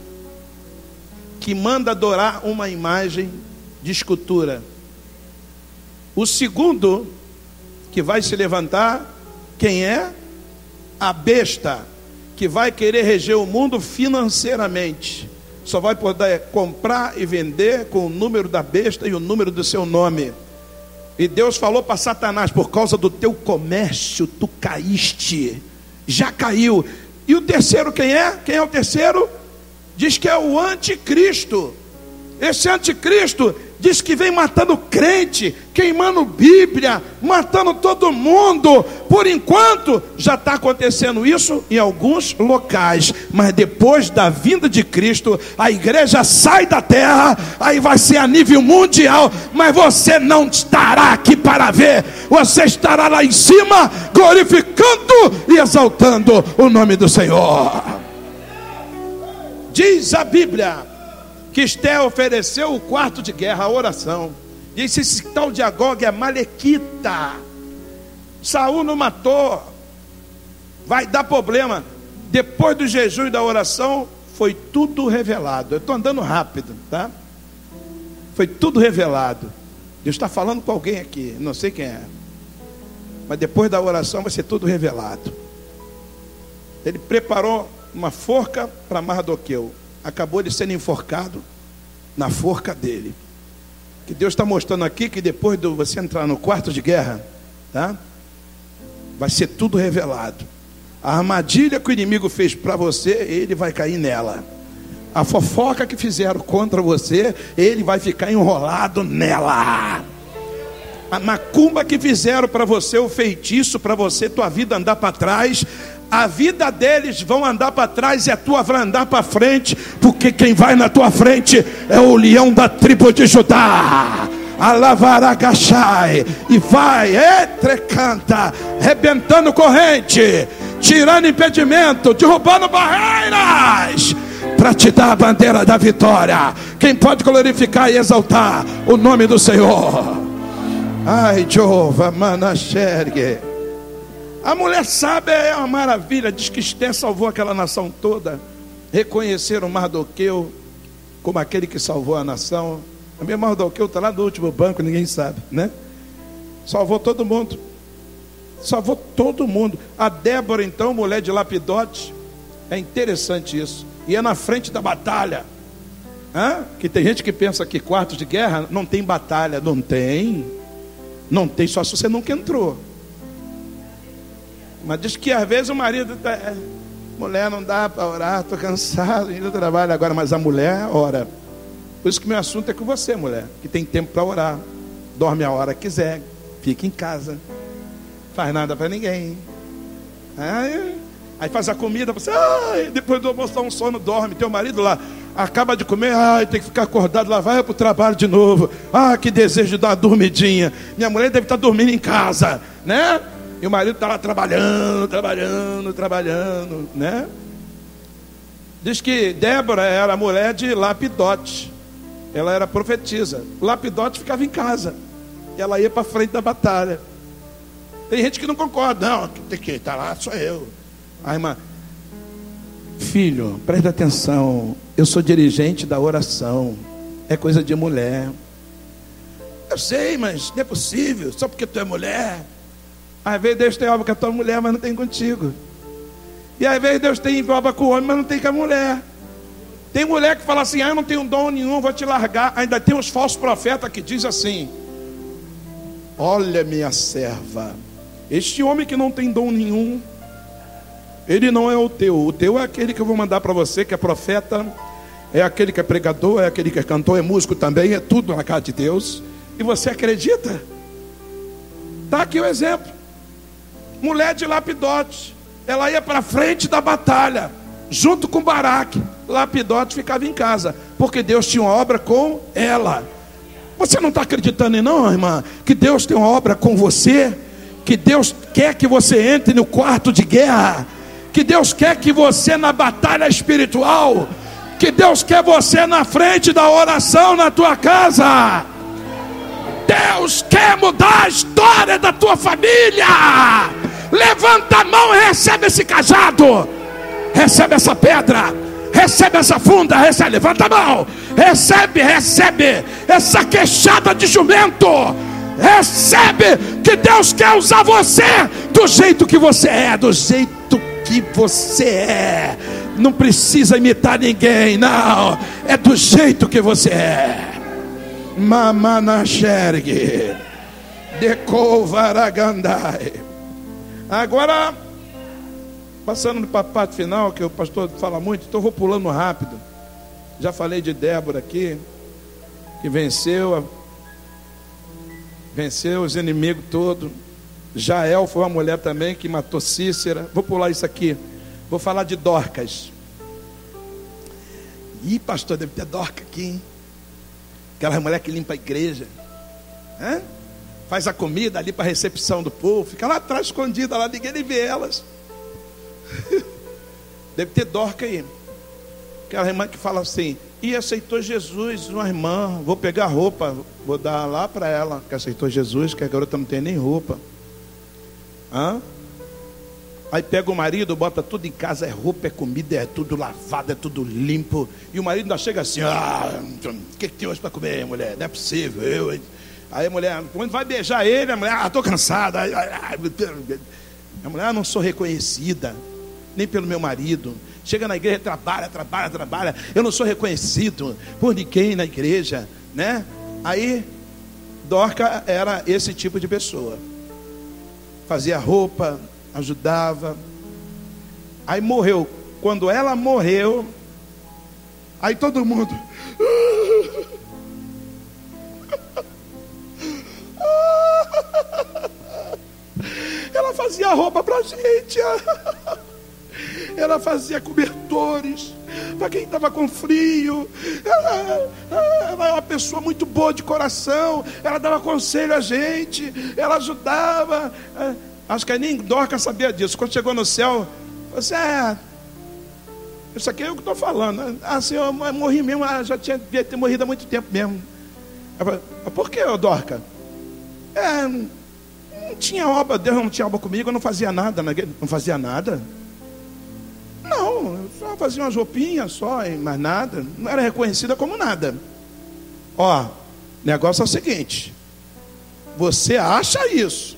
que manda adorar uma imagem de escultura. O segundo que vai se levantar quem é? A besta que vai querer reger o mundo financeiramente. só vai poder comprar e vender com o número da besta e o número do seu nome. E Deus falou para Satanás: por causa do teu comércio, tu caíste, já caiu. E o terceiro, quem é? Quem é o terceiro? Diz que é o anticristo. Esse anticristo diz que vem matando crente, queimando Bíblia, matando todo mundo. Por enquanto, já está acontecendo isso em alguns locais, mas depois da vinda de Cristo, a igreja sai da terra, aí vai ser a nível mundial, mas você não estará aqui para ver, você estará lá em cima, glorificando e exaltando o nome do Senhor. Diz a Bíblia que Esté ofereceu o quarto de guerra, a oração. Disse: esse tal de Agog é malequita. Saul não matou. Vai dar problema. Depois do jejum e da oração, foi tudo revelado. Eu estou andando rápido, tá? Foi tudo revelado. Deus está falando com alguém aqui, não sei quem é. Mas depois da oração vai ser tudo revelado. Ele preparou uma forca para Mardoqueu acabou ele sendo enforcado na forca dele. Que Deus está mostrando aqui que depois de você entrar no quarto de guerra, tá? Vai ser tudo revelado. A armadilha que o inimigo fez para você, ele vai cair nela. A fofoca que fizeram contra você, ele vai ficar enrolado nela. A macumba que fizeram para você, o feitiço para você, tua vida andar para trás, a vida deles vão andar para trás e a tua vai andar para frente, porque quem vai na tua frente é o leão da tribo de Judá. Alavaragachai e vai, etrecanta, rebentando corrente, tirando impedimento, derrubando barreiras, para te dar a bandeira da vitória. Quem pode glorificar e exaltar o nome do Senhor? Ai, Jeová, Manaxergue. A mulher sábia é uma maravilha, diz que Esté salvou aquela nação toda. Reconheceram Mardoqueu como aquele que salvou a nação. A minha Mardoqueu está lá no último banco, ninguém sabe, né? Salvou todo mundo. Salvou todo mundo. A Débora, então, mulher de Lapidote, é interessante isso. Ia na frente da batalha. Hã? Que tem gente que pensa que quartos de guerra não tem batalha. Não tem. Não tem, só se você nunca entrou. Mas diz que às vezes o marido tá, é, mulher não dá para orar, estou cansado, ainda trabalho agora, mas a mulher ora. Por isso que meu assunto é com você, mulher, que tem tempo para orar. Dorme a hora que quiser, fica em casa, faz nada para ninguém. Aí, aí, faz a comida, você, ai, depois do almoço dá um sono, dorme. Teu marido lá acaba de comer, ai, tem que ficar acordado, lá vai para o trabalho de novo. Ah, que desejo de dar uma dormidinha. Minha mulher deve estar dormindo em casa, né? E o marido está lá trabalhando, trabalhando, trabalhando, né? Diz que Débora era mulher de Lapidote. Ela era profetisa. Lapidote ficava em casa. E ela ia para frente da batalha. Tem gente que não concorda. Não, tem que estar tá lá, sou eu. A irmã, filho, presta atenção. Eu sou dirigente da oração. É coisa de mulher. Eu sei, mas não é possível. Só porque tu é mulher. Às vezes Deus tem obra com a tua mulher, mas não tem contigo. E às vezes Deus tem obra com o homem, mas não tem com a mulher. Tem mulher que fala assim: ah, eu não tenho dom nenhum, vou te largar. Ainda tem uns falsos profetas que diz assim: Olha, minha serva, este homem que não tem dom nenhum, ele não é o teu. O teu é aquele que eu vou mandar para você, que é profeta, é aquele que é pregador, é aquele que é cantor, é músico também, é tudo na casa de Deus. E você acredita? Está aqui o exemplo mulher de Lapidote. Ela ia para frente da batalha, junto com Baraque. Lapidote ficava em casa, porque Deus tinha uma obra com ela. Você não está acreditando em não, irmã? Que Deus tem uma obra com você? Que Deus quer que você entre no quarto de guerra? Que Deus quer que você na batalha espiritual? Que Deus quer você na frente da oração na tua casa? Deus quer mudar a história da tua família. Levanta a mão e recebe esse cajado. Recebe essa pedra. Recebe essa funda. Recebe. Levanta a mão. Recebe, recebe essa queixada de jumento. Recebe que Deus quer usar você do jeito que você é, do jeito que você é Não precisa imitar ninguém, não. É do jeito que você é. Mamanaxergue. Decovaragandai. Agora, passando para a parte final, que o pastor fala muito, então eu vou pulando rápido. Já falei de Débora aqui, que venceu, venceu os inimigos todos. Jael foi uma mulher também que matou Cícera. Vou pular isso aqui. Vou falar de Dorcas. Ih, pastor, deve ter Dorca aqui, hein? Aquela mulher que limpa a igreja. Hã? Faz a comida ali para a recepção do povo. Fica lá atrás, escondida lá, ninguém nem vê elas. [LAUGHS] Deve ter Dorca aí. Aquela irmã que fala assim: e aceitou Jesus, uma irmã. Vou pegar roupa, vou dar lá para ela que aceitou Jesus, que a garota não tem nem roupa. Hã? Aí pega o marido, bota tudo em casa, é roupa, é comida, é tudo lavado, é tudo limpo. E o marido ainda chega assim: Ah, o que, que tem hoje para comer, mulher? Não é possível, eu. Hein? Aí a mulher, quando vai beijar ele, a mulher, ah, estou cansada. A mulher, ah, não sou reconhecida, nem pelo meu marido. Chega na igreja, trabalha, trabalha, trabalha. Eu não sou reconhecido por ninguém na igreja, né? Aí, Dorca era esse tipo de pessoa. Fazia roupa, ajudava. Aí morreu. Quando ela morreu, aí todo mundo. [LAUGHS] fazia roupa pra gente. [LAUGHS] Ela fazia cobertores para quem estava com frio. Ela, é uma pessoa muito boa de coração. Ela dava conselho a gente. Ela ajudava. Acho que nem Dorca sabia disso. Quando chegou no céu, você é. Isso aqui é o que estou falando. Assim, eu morri mesmo, já tinha devia ter morrido há muito tempo mesmo. Por que, Dorca? É, tinha obra, Deus não tinha obra comigo, eu não fazia nada, não fazia nada. Não, eu só fazia umas roupinhas só, mais nada. Não era reconhecida como nada. Ó, negócio é o seguinte: você acha isso,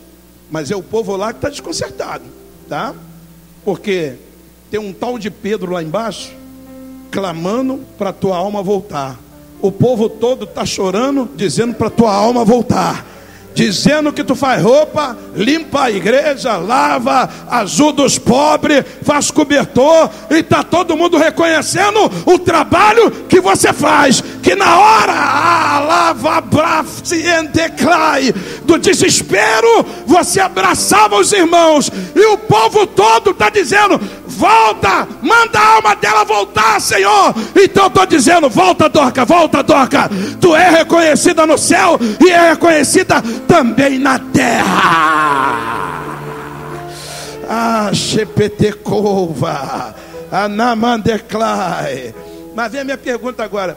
mas é o povo lá que está desconcertado, tá? Porque tem um tal de Pedro lá embaixo clamando para tua alma voltar. O povo todo está chorando, dizendo para tua alma voltar dizendo que tu faz roupa, limpa a igreja, lava, ajuda os pobres, faz cobertor, e está todo mundo reconhecendo o trabalho que você faz. Que na hora, ah, lava, declai, do desespero, você abraçava os irmãos, e o povo todo está dizendo: volta, manda a alma dela voltar, Senhor. Então estou dizendo: volta, Dorca, volta, Dorca. Tu é reconhecida no céu e é reconhecida também na terra. Ah, Shepetekova, Anamandeclai. Mas vem a minha pergunta agora: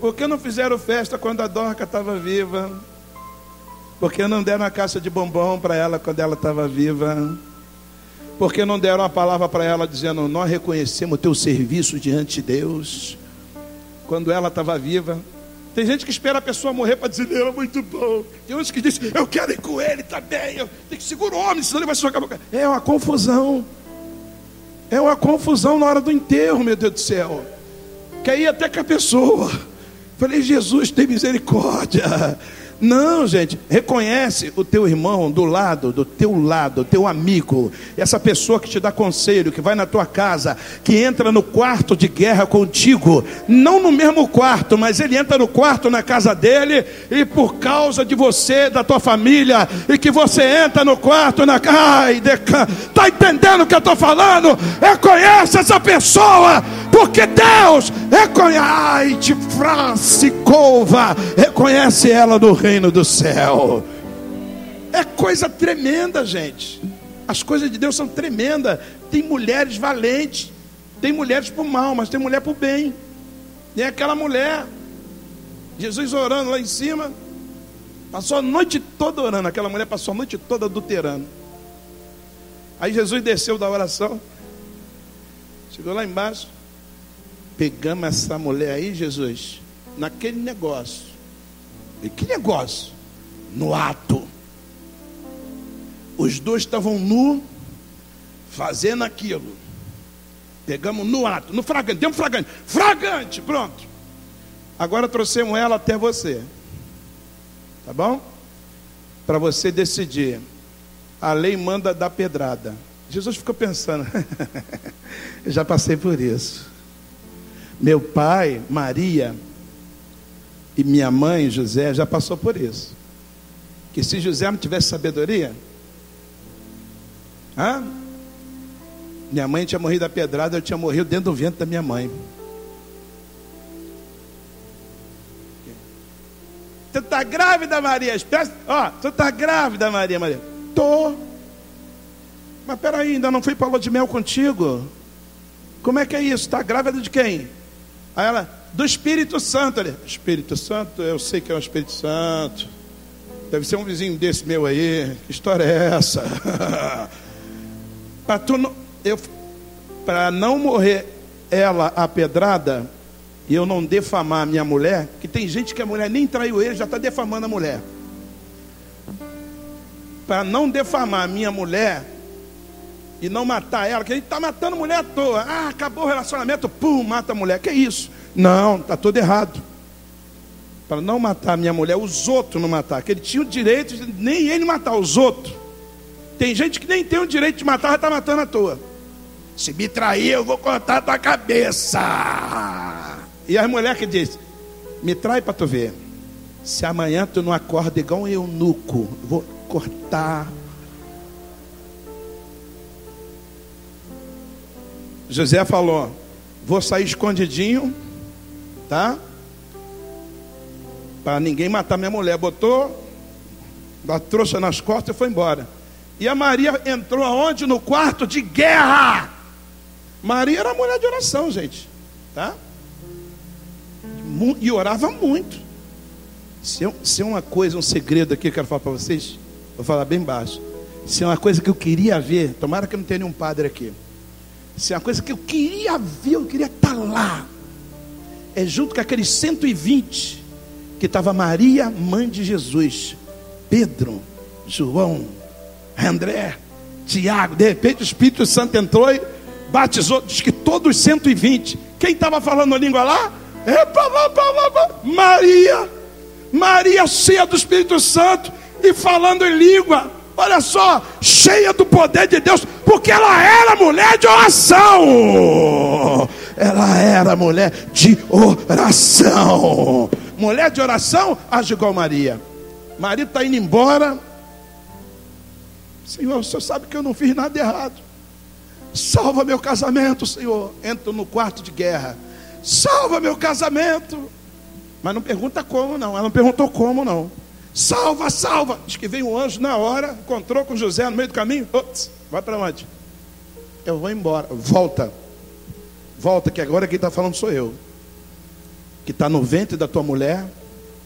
por que não fizeram festa quando a Dorca estava viva? Por que não deram a caixa de bombom para ela quando ela estava viva? Por que não deram a palavra para ela dizendo: Nós reconhecemos o teu serviço diante de Deus? Quando ela estava viva, tem gente que espera a pessoa morrer para dizer, ele é muito bom. Tem outros que dizem, eu quero ir com ele também. Eu tenho que segurar o homem, senão ele vai se jogar. É uma confusão. É uma confusão na hora do enterro, meu Deus do céu. Quer ir até com a pessoa. Falei, Jesus, tem misericórdia. Não, gente, reconhece o teu irmão do lado, do teu lado, teu amigo, essa pessoa que te dá conselho, que vai na tua casa, que entra no quarto de guerra contigo, não no mesmo quarto, mas ele entra no quarto na casa dele e por causa de você, da tua família, e que você entra no quarto na ai, deca... tá entendendo o que eu estou falando? Reconhece essa pessoa, porque Deus reconhece, ai, de Francicova, reconhece ela no reino do céu. É coisa tremenda, gente. As coisas de Deus são tremendas. Tem mulheres valentes, tem mulheres por mal, mas tem mulher por bem. Tem aquela mulher, Jesus orando lá em cima, passou a noite toda orando. Aquela mulher passou a noite toda adulterando. Aí Jesus desceu da oração, chegou lá embaixo, pegamos essa mulher aí, Jesus, naquele negócio e que negócio? No ato. Os dois estavam nu, fazendo aquilo. Pegamos no ato, no fragante, deu um fragante, fragante, pronto. Agora trouxemos ela até você. Tá bom? Para você decidir. A lei manda dar pedrada. Jesus ficou pensando, [LAUGHS] eu já passei por isso. Meu pai, Maria, e minha mãe, José, já passou por isso. Que se José não tivesse sabedoria, hã? minha mãe tinha morrido da pedrada, eu tinha morrido dentro do vento da minha mãe. Tu está grávida, Maria? Ó, tu está grávida, Maria, Maria? Tô. Mas peraí, ainda não fui para lua de mel contigo? Como é que é isso? Está grávida de quem? Aí ela, do Espírito Santo. Ali, Espírito Santo, eu sei que é o Espírito Santo. Deve ser um vizinho desse meu aí. Que história é essa? [LAUGHS] para tu não, eu, para não morrer ela a pedrada e eu não defamar a minha mulher, que tem gente que a mulher nem traiu ele, já está defamando a mulher. Para não defamar a minha mulher, e não matar ela, que gente está matando mulher à toa. Ah, acabou o relacionamento, pum, mata a mulher. Que isso? Não, está tudo errado. Para não matar a minha mulher, os outros não matar. Que ele tinha o direito de nem ele matar os outros. Tem gente que nem tem o direito de matar, já está matando à toa. Se me trair, eu vou cortar a tua cabeça. E as mulheres que diz: Me trai para tu ver. Se amanhã tu não acorda igual um eunuco, vou cortar José falou: Vou sair escondidinho, tá? Para ninguém matar minha mulher. Botou a trouxa nas costas e foi embora. E a Maria entrou aonde? No quarto de guerra. Maria era mulher de oração, gente, tá? E orava muito. Se é, uma coisa, um segredo aqui que eu quero falar para vocês, vou falar bem baixo. Se é uma coisa que eu queria ver, tomara que não tenha nenhum padre aqui. Se é uma coisa que eu queria ver, eu queria estar lá. É junto com aqueles 120 que estava Maria, mãe de Jesus, Pedro, João, André, Tiago. De repente o Espírito Santo entrou e batizou. Diz que todos os 120. Quem estava falando a língua lá? É Maria. Maria cheia do Espírito Santo e falando em língua. Olha só, cheia do poder de Deus, porque ela era mulher de oração. Ela era mulher de oração. Mulher de oração age igual Maria. Maria está indo embora. Senhor, o senhor sabe que eu não fiz nada errado. Salva meu casamento, Senhor. Entro no quarto de guerra. Salva meu casamento. Mas não pergunta como, não. Ela não perguntou como, não. Salva, salva. Diz que veio um anjo na hora, encontrou com José no meio do caminho. Ops, vai para onde? Eu vou embora. Volta. Volta, que agora quem está falando sou eu. Que está no ventre da tua mulher,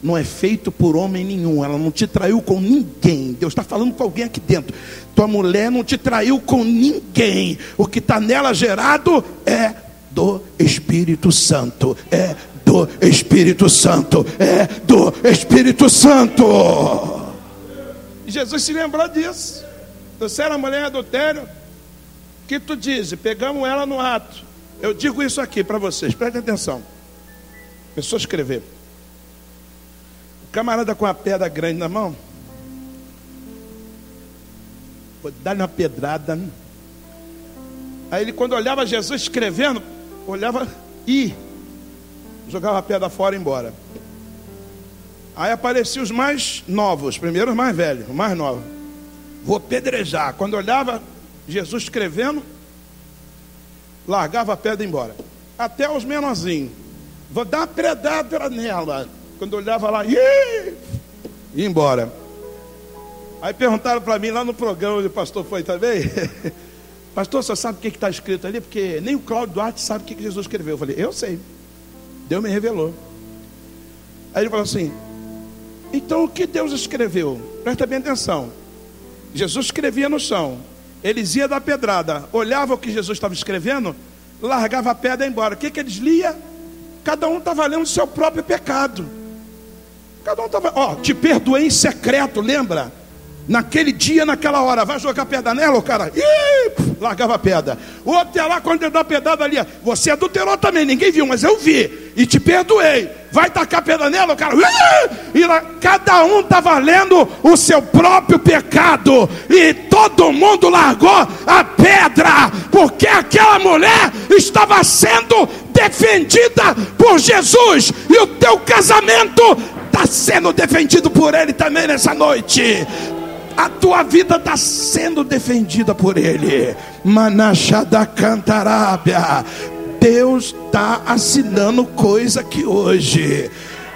não é feito por homem nenhum. Ela não te traiu com ninguém. Deus está falando com alguém aqui dentro. Tua mulher não te traiu com ninguém. O que está nela gerado é do Espírito Santo. É Espírito Santo. É do Espírito Santo. Jesus se lembrou disso. Você era mulher adultério. que tu diz? Pegamos ela no ato. Eu digo isso aqui para vocês, prestem atenção. Pessoa escrever. O camarada com a pedra grande na mão. Vou dar-lhe uma pedrada. Aí ele, quando olhava Jesus escrevendo, olhava e jogava a pedra fora e embora. Aí apareciam os mais novos, primeiro os mais velhos, o mais novo. Vou pedrejar. Quando olhava Jesus escrevendo, largava a pedra e embora. Até os menorzinhos. Vou dar uma pedra nela. Quando olhava lá, ia embora. Aí perguntaram para mim lá no programa onde o pastor foi também. [LAUGHS] Pastor, você sabe o que está escrito ali? Porque nem o Cláudio Duarte sabe o que Jesus escreveu. Eu falei, eu sei. Deus me revelou. Aí ele falou assim: então o que Deus escreveu? Presta bem atenção. Jesus escrevia no chão. Eles iam da pedrada, olhava o que Jesus estava escrevendo, largava a pedra e embora. O que, que eles liam? Cada um estava lendo o seu próprio pecado. Cada um estava, ó, te perdoei em secreto, lembra? Naquele dia, naquela hora, vai jogar pedra nela, o cara, ih, largava a pedra. O outro ia lá, quando ele dá a pedrada ali, você adulterou também, ninguém viu, mas eu vi. E te perdoei. Vai tacar pedra nela, o cara. E cada um estava lendo o seu próprio pecado. E todo mundo largou a pedra. Porque aquela mulher estava sendo defendida por Jesus. E o teu casamento está sendo defendido por Ele também nessa noite. A tua vida está sendo defendida por Ele. Manachada Cantarábia. Deus está assinando coisa aqui hoje.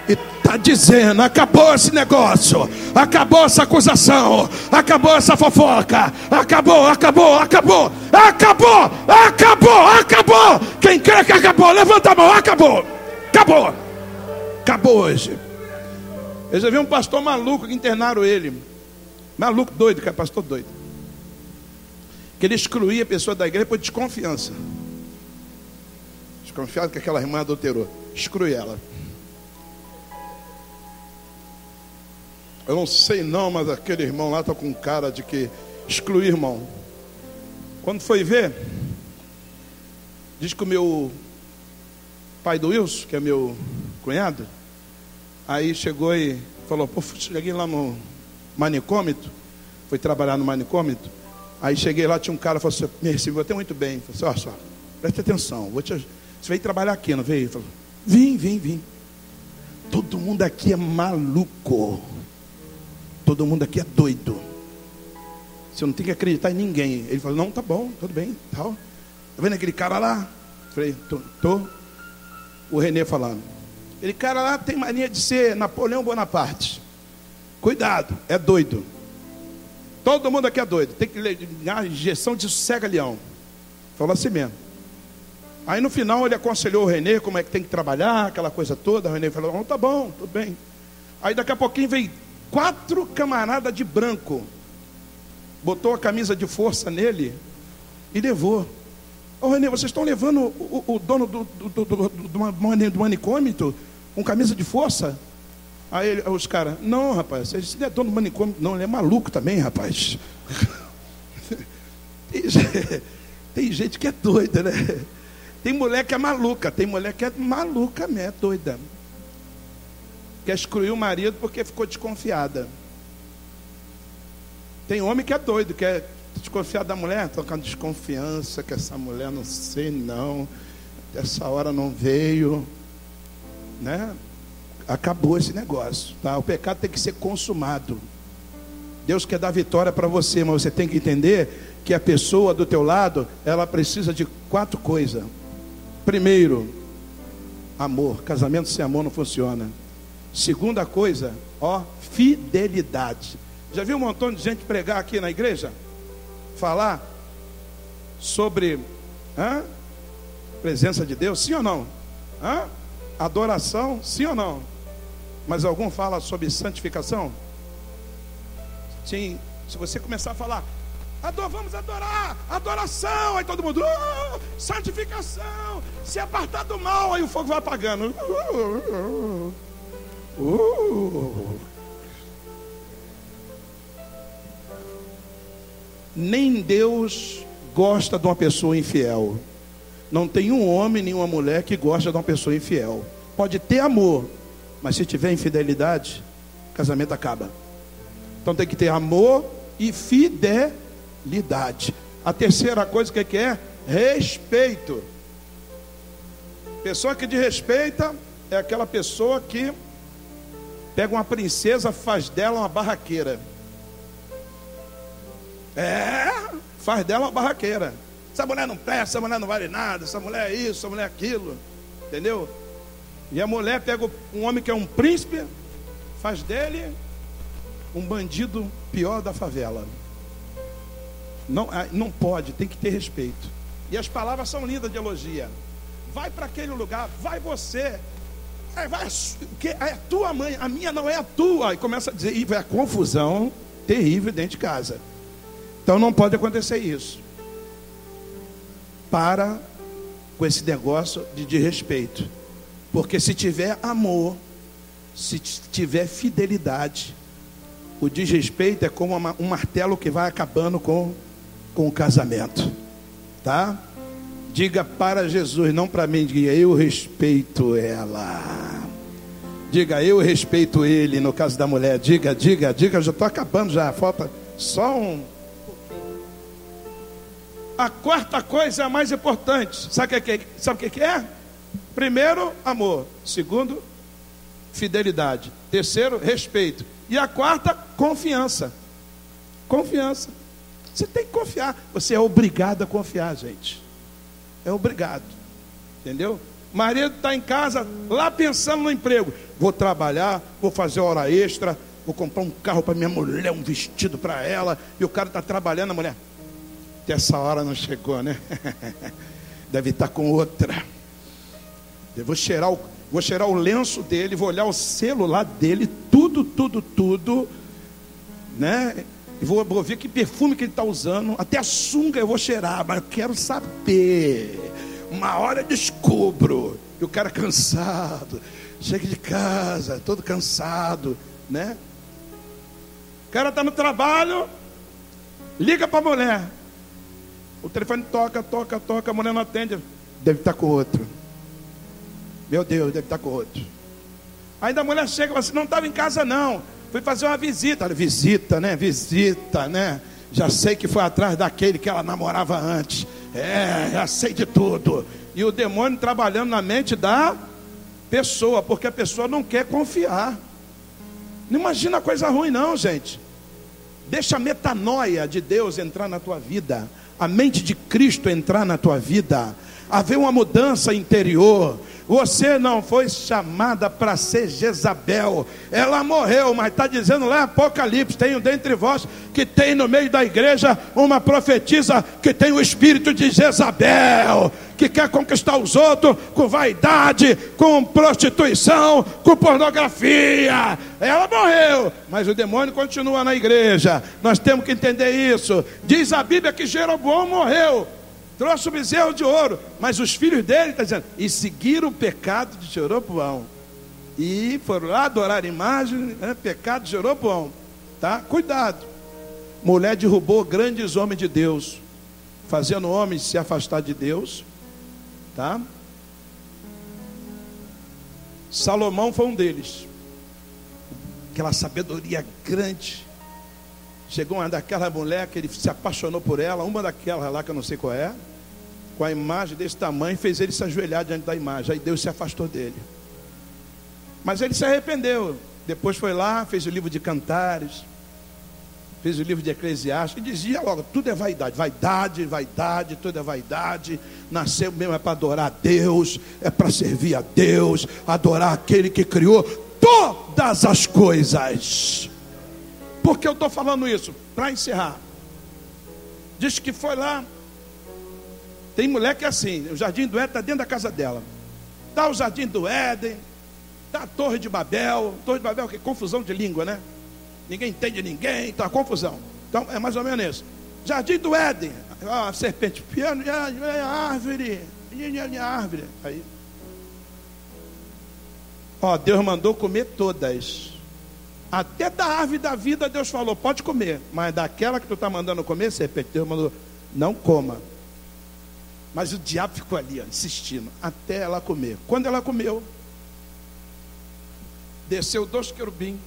Está dizendo: acabou esse negócio, acabou essa acusação, acabou essa fofoca, acabou, acabou, acabou, acabou, acabou, acabou. Quem crê que acabou, levanta a mão, acabou, acabou, acabou hoje. Eu já vi um pastor maluco que internaram ele. Maluco doido, que é pastor doido. Que ele excluía a pessoa da igreja por desconfiança. Desconfiado que aquela irmã adulterou. Exclui ela. Eu não sei não, mas aquele irmão lá está com cara de que excluir irmão. Quando foi ver, diz que o meu pai do Wilson, que é meu cunhado, aí chegou e falou, pô, cheguei lá no manicômetro, foi trabalhar no manicômetro, aí cheguei lá, tinha um cara, falou assim, me recebeu até muito bem, falou assim, ó, só, preste atenção, vou te, você veio trabalhar aqui, não veio? Falou, vim, vim, vim. Todo mundo aqui é maluco. Todo mundo aqui é doido. Você não tem que acreditar em ninguém. Ele falou, não, tá bom, tudo bem, tal. Tá vendo aquele cara lá? Falei, tô, tô. O Renê falando. Aquele cara lá tem mania de ser Napoleão Bonaparte. Cuidado, é doido. Todo mundo aqui é doido. Tem que ganhar injeção de cega-leão. Falou assim mesmo. Aí no final ele aconselhou o Renê como é que tem que trabalhar, aquela coisa toda. O Renê falou: oh, tá bom, tudo bem. Aí daqui a pouquinho veio quatro camaradas de branco, botou a camisa de força nele e levou. Ô Renê, vocês estão levando o, o, dono do, do, do, do, do manicômio com camisa de força? Aí ele, os caras, não, rapaz, ele não é dono do manicômio, não, ele é maluco também, rapaz. [LAUGHS] tem, tem gente que é doida, né? Tem mulher que é maluca, tem mulher que é maluca mesmo, é doida. Quer excluir o marido porque ficou desconfiada. Tem homem que é doido, quer desconfiar da mulher, com desconfiança que essa mulher não sei não, essa hora não veio, né? Acabou esse negócio, tá? O pecado tem que ser consumado. Deus quer dar vitória para você, mas você tem que entender que a pessoa do teu lado, ela precisa de quatro coisas. Primeiro, amor. Casamento sem amor não funciona. Segunda coisa, ó, fidelidade. Já viu um montão de gente pregar aqui na igreja? Falar sobre hã? presença de Deus, sim ou não? Hã? Adoração, sim ou não? Mas algum fala sobre santificação? Sim. Se você começar a falar, Ador, vamos adorar, adoração, aí todo mundo, uh, santificação, se apartar do mal, aí o fogo vai apagando. Uh, uh, Nem Deus gosta de uma pessoa infiel. Não tem um homem nem uma mulher que gosta de uma pessoa infiel. Pode ter amor, mas se tiver infidelidade, casamento acaba. Então tem que ter amor e fidelidade fidelidade. A terceira coisa o que é? Respeito. Pessoa que de respeita é aquela pessoa que pega uma princesa, faz dela uma barraqueira. É, faz dela uma barraqueira. Essa mulher não presta, essa mulher não vale nada, essa mulher é isso, essa mulher é aquilo. Entendeu? E a mulher pega um homem que é um príncipe, faz dele um bandido pior da favela. Não, ah, não pode, tem que ter respeito. E as palavras são lindas de elogia. Vai para aquele lugar, vai você. É, vai, que é a tua mãe, a minha não é a tua. E começa a dizer, e vai a confusão terrível dentro de casa. Então não pode acontecer isso. Para com esse negócio de, de respeito. Porque se tiver amor, se tiver fidelidade, o desrespeito é como uma, um martelo que vai acabando com com o casamento. Tá? Diga para Jesus, não para mim, diga eu respeito ela. Diga eu respeito ele, no caso da mulher. Diga, diga, diga, já estou acabando já, falta só um. A quarta coisa é a mais importante. Sabe o que, sabe o que é? Primeiro, amor. Segundo, fidelidade. Terceiro, respeito. E a quarta, confiança. Confiança. Você tem que confiar. Você é obrigado a confiar, gente é obrigado. Entendeu? Marido está em casa, lá pensando no emprego. Vou trabalhar, vou fazer hora extra, vou comprar um carro para minha mulher, um vestido para ela. E o cara está trabalhando, a mulher. Até essa hora não chegou, né? [LAUGHS] Deve estar tá com outra. Eu vou cheirar o, vou cheirar o lenço dele, vou olhar o celular dele, tudo, tudo, tudo, né? E vou, vou ver que perfume que ele está usando. Até a sunga eu vou cheirar, mas eu quero saber. Uma hora eu descubro que o cara é cansado. Chega de casa, todo cansado, né? O cara está no trabalho, liga para a mulher. O telefone toca, toca, toca, a mulher não atende. Deve estar tá com outro. Meu Deus, deve estar tá com outro. Ainda a mulher chega e fala assim: não estava em casa, não. Fui fazer uma visita. Visita, né? Visita, né? Já sei que foi atrás daquele que ela namorava antes. É, já sei de tudo. E o demônio trabalhando na mente da pessoa, porque a pessoa não quer confiar. Não imagina coisa ruim, não, gente. Deixa a metanoia de Deus entrar na tua vida, a mente de Cristo entrar na tua vida, haver uma mudança interior você não foi chamada para ser Jezabel. Ela morreu, mas está dizendo lá Apocalipse: tenho dentre vós que tem no meio da igreja uma profetisa que tem o espírito de Jezabel, que quer conquistar os outros com vaidade, com prostituição, com pornografia. Ela morreu, mas o demônio continua na igreja. Nós temos que entender isso. Diz a Bíblia que Jeroboão morreu trouxe o bezerro de ouro, mas os filhos dele, está dizendo, e seguiram o pecado de Jeroboão. E foram lá adorar imagem, né, pecado de Jeroboão. Tá? Cuidado. Mulher derrubou grandes homens de Deus, fazendo homens se afastar de Deus. Tá? Salomão foi um deles. Aquela sabedoria grande. Chegou uma daquela mulher que ele se apaixonou por ela, uma daquelas lá que eu não sei qual é com a imagem desse tamanho, fez ele se ajoelhar diante da imagem. Aí Deus se afastou dele. Mas ele se arrependeu. Depois foi lá, fez o livro de Cantares, fez o livro de Eclesiastes, e dizia logo: tudo é vaidade, vaidade, vaidade, tudo é vaidade. Nasceu mesmo é para adorar a Deus, é para servir a Deus, adorar aquele que criou todas as coisas. Por que eu estou falando isso? Para encerrar. Diz que foi lá, tem mulher que é assim, o jardim do Éden está dentro da casa dela. Está o jardim do Éden, está a torre de Babel. Torre de Babel, que é confusão de língua, né? Ninguém entende ninguém, está confusão. Então é mais ou menos isso. Jardim do Éden, a serpente piano, a árvore, a árvore. Aí. Ó, Deus mandou comer todas. Até da árvore da vida Deus falou, pode comer. Mas daquela que tu está mandando comer, serpente, Deus mandou, não coma. Mas o diabo ficou ali, ó, insistindo, até ela comer. Quando ela comeu, desceu dois querubins,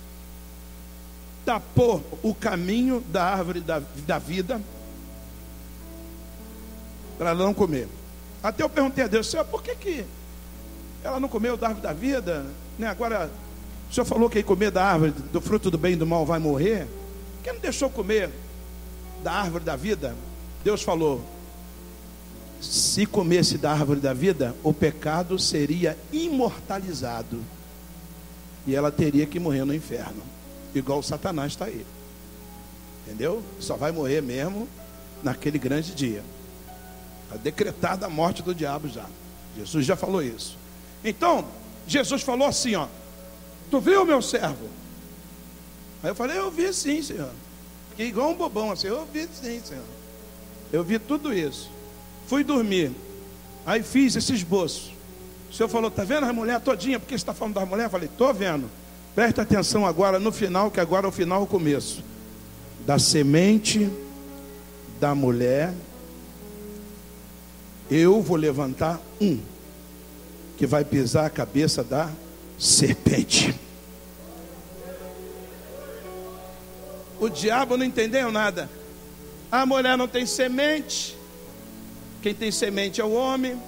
tapou o caminho da árvore da, da vida, para ela não comer. Até eu perguntei a Deus, Senhor, por que, que ela não comeu da árvore da vida? Né? Agora, o Senhor falou que comer da árvore do fruto do bem e do mal vai morrer. Por que não deixou comer da árvore da vida? Deus falou: se comesse da árvore da vida, o pecado seria imortalizado. E ela teria que morrer no inferno. Igual Satanás está aí. Entendeu? Só vai morrer mesmo naquele grande dia. Está decretada a morte do diabo já. Jesus já falou isso. Então, Jesus falou assim: ó, Tu viu meu servo? Aí eu falei: Eu vi sim, Senhor. Fiquei igual um bobão assim. Eu vi sim, Senhor. Eu vi tudo isso. Fui dormir. Aí fiz esse esboço. O senhor falou, tá vendo a mulher todinha? Por que você está falando da mulher? Eu falei, tô vendo. Presta atenção agora no final, que agora é o final o começo. Da semente da mulher Eu vou levantar um que vai pisar a cabeça da serpente. O diabo não entendeu nada. A mulher não tem semente. Quem tem semente é o homem.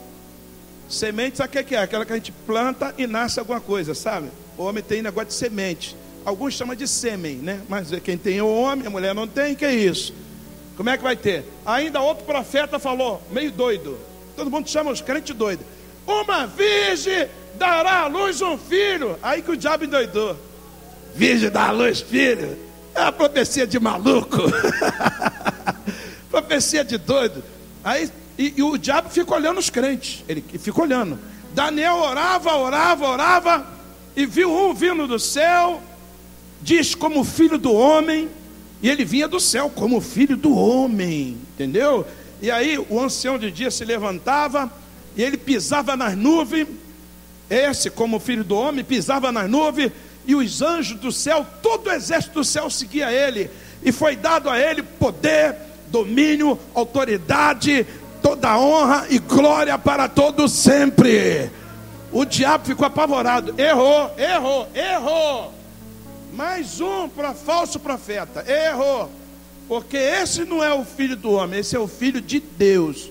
Semente, sabe o que é? Aquela que a gente planta e nasce alguma coisa, sabe? O homem tem negócio de semente. Alguns chamam de sêmen, né? Mas quem tem é o homem, a mulher não tem, que é isso? Como é que vai ter? Ainda outro profeta falou, meio doido. Todo mundo chama os crentes doidos. Uma virgem dará à luz um filho. Aí que o diabo endoidou. Virgem dá à luz filho. É a profecia de maluco. [LAUGHS] profecia de doido. Aí e, e, o diabo fica olhando os crentes. Ele fica olhando. Daniel orava, orava, orava. E viu um vindo do céu. Diz como filho do homem. E ele vinha do céu como filho do homem. Entendeu? E aí o ancião de dia se levantava. E ele pisava nas nuvens. Esse, como filho do homem, pisava nas nuvens. E os anjos do céu, todo o exército do céu seguia ele. E foi dado a ele poder, domínio, autoridade, toda honra e glória para todos sempre. O diabo ficou apavorado, errou, errou, errou. Mais um para falso profeta, errou. Porque esse não é o filho do homem, esse é o filho de Deus.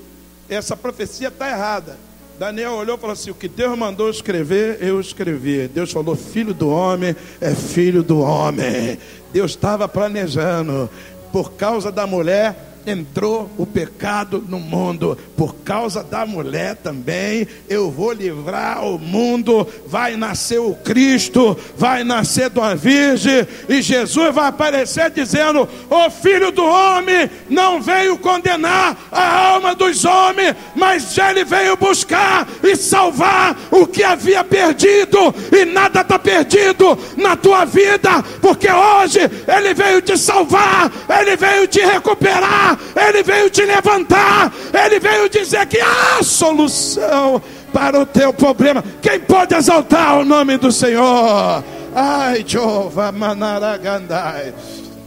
Essa profecia está errada. Daniel olhou e falou assim: O que Deus mandou escrever, eu escrevi. Deus falou: Filho do homem é filho do homem. Deus estava planejando. Por causa da mulher, entrou o pecado no mundo. Por causa da mulher também, eu vou livrar o mundo. Vai nascer o Cristo, vai nascer de uma virgem, e Jesus vai aparecer dizendo: O filho do homem não veio condenar a alma dos homens, mas ele veio buscar e salvar o que havia perdido, e nada está perdido na tua vida, porque hoje ele veio te salvar, ele veio te recuperar ele veio te levantar, Ele veio dizer que há solução para o teu problema. Quem pode exaltar o nome do Senhor? Ai, Jeová, Manaragandai.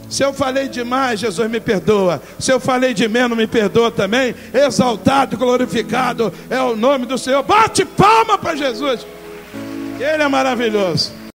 Se eu falei demais, Jesus me perdoa. Se eu falei de menos, me perdoa também. Exaltado, glorificado é o nome do Senhor. Bate palma para Jesus. Ele é maravilhoso.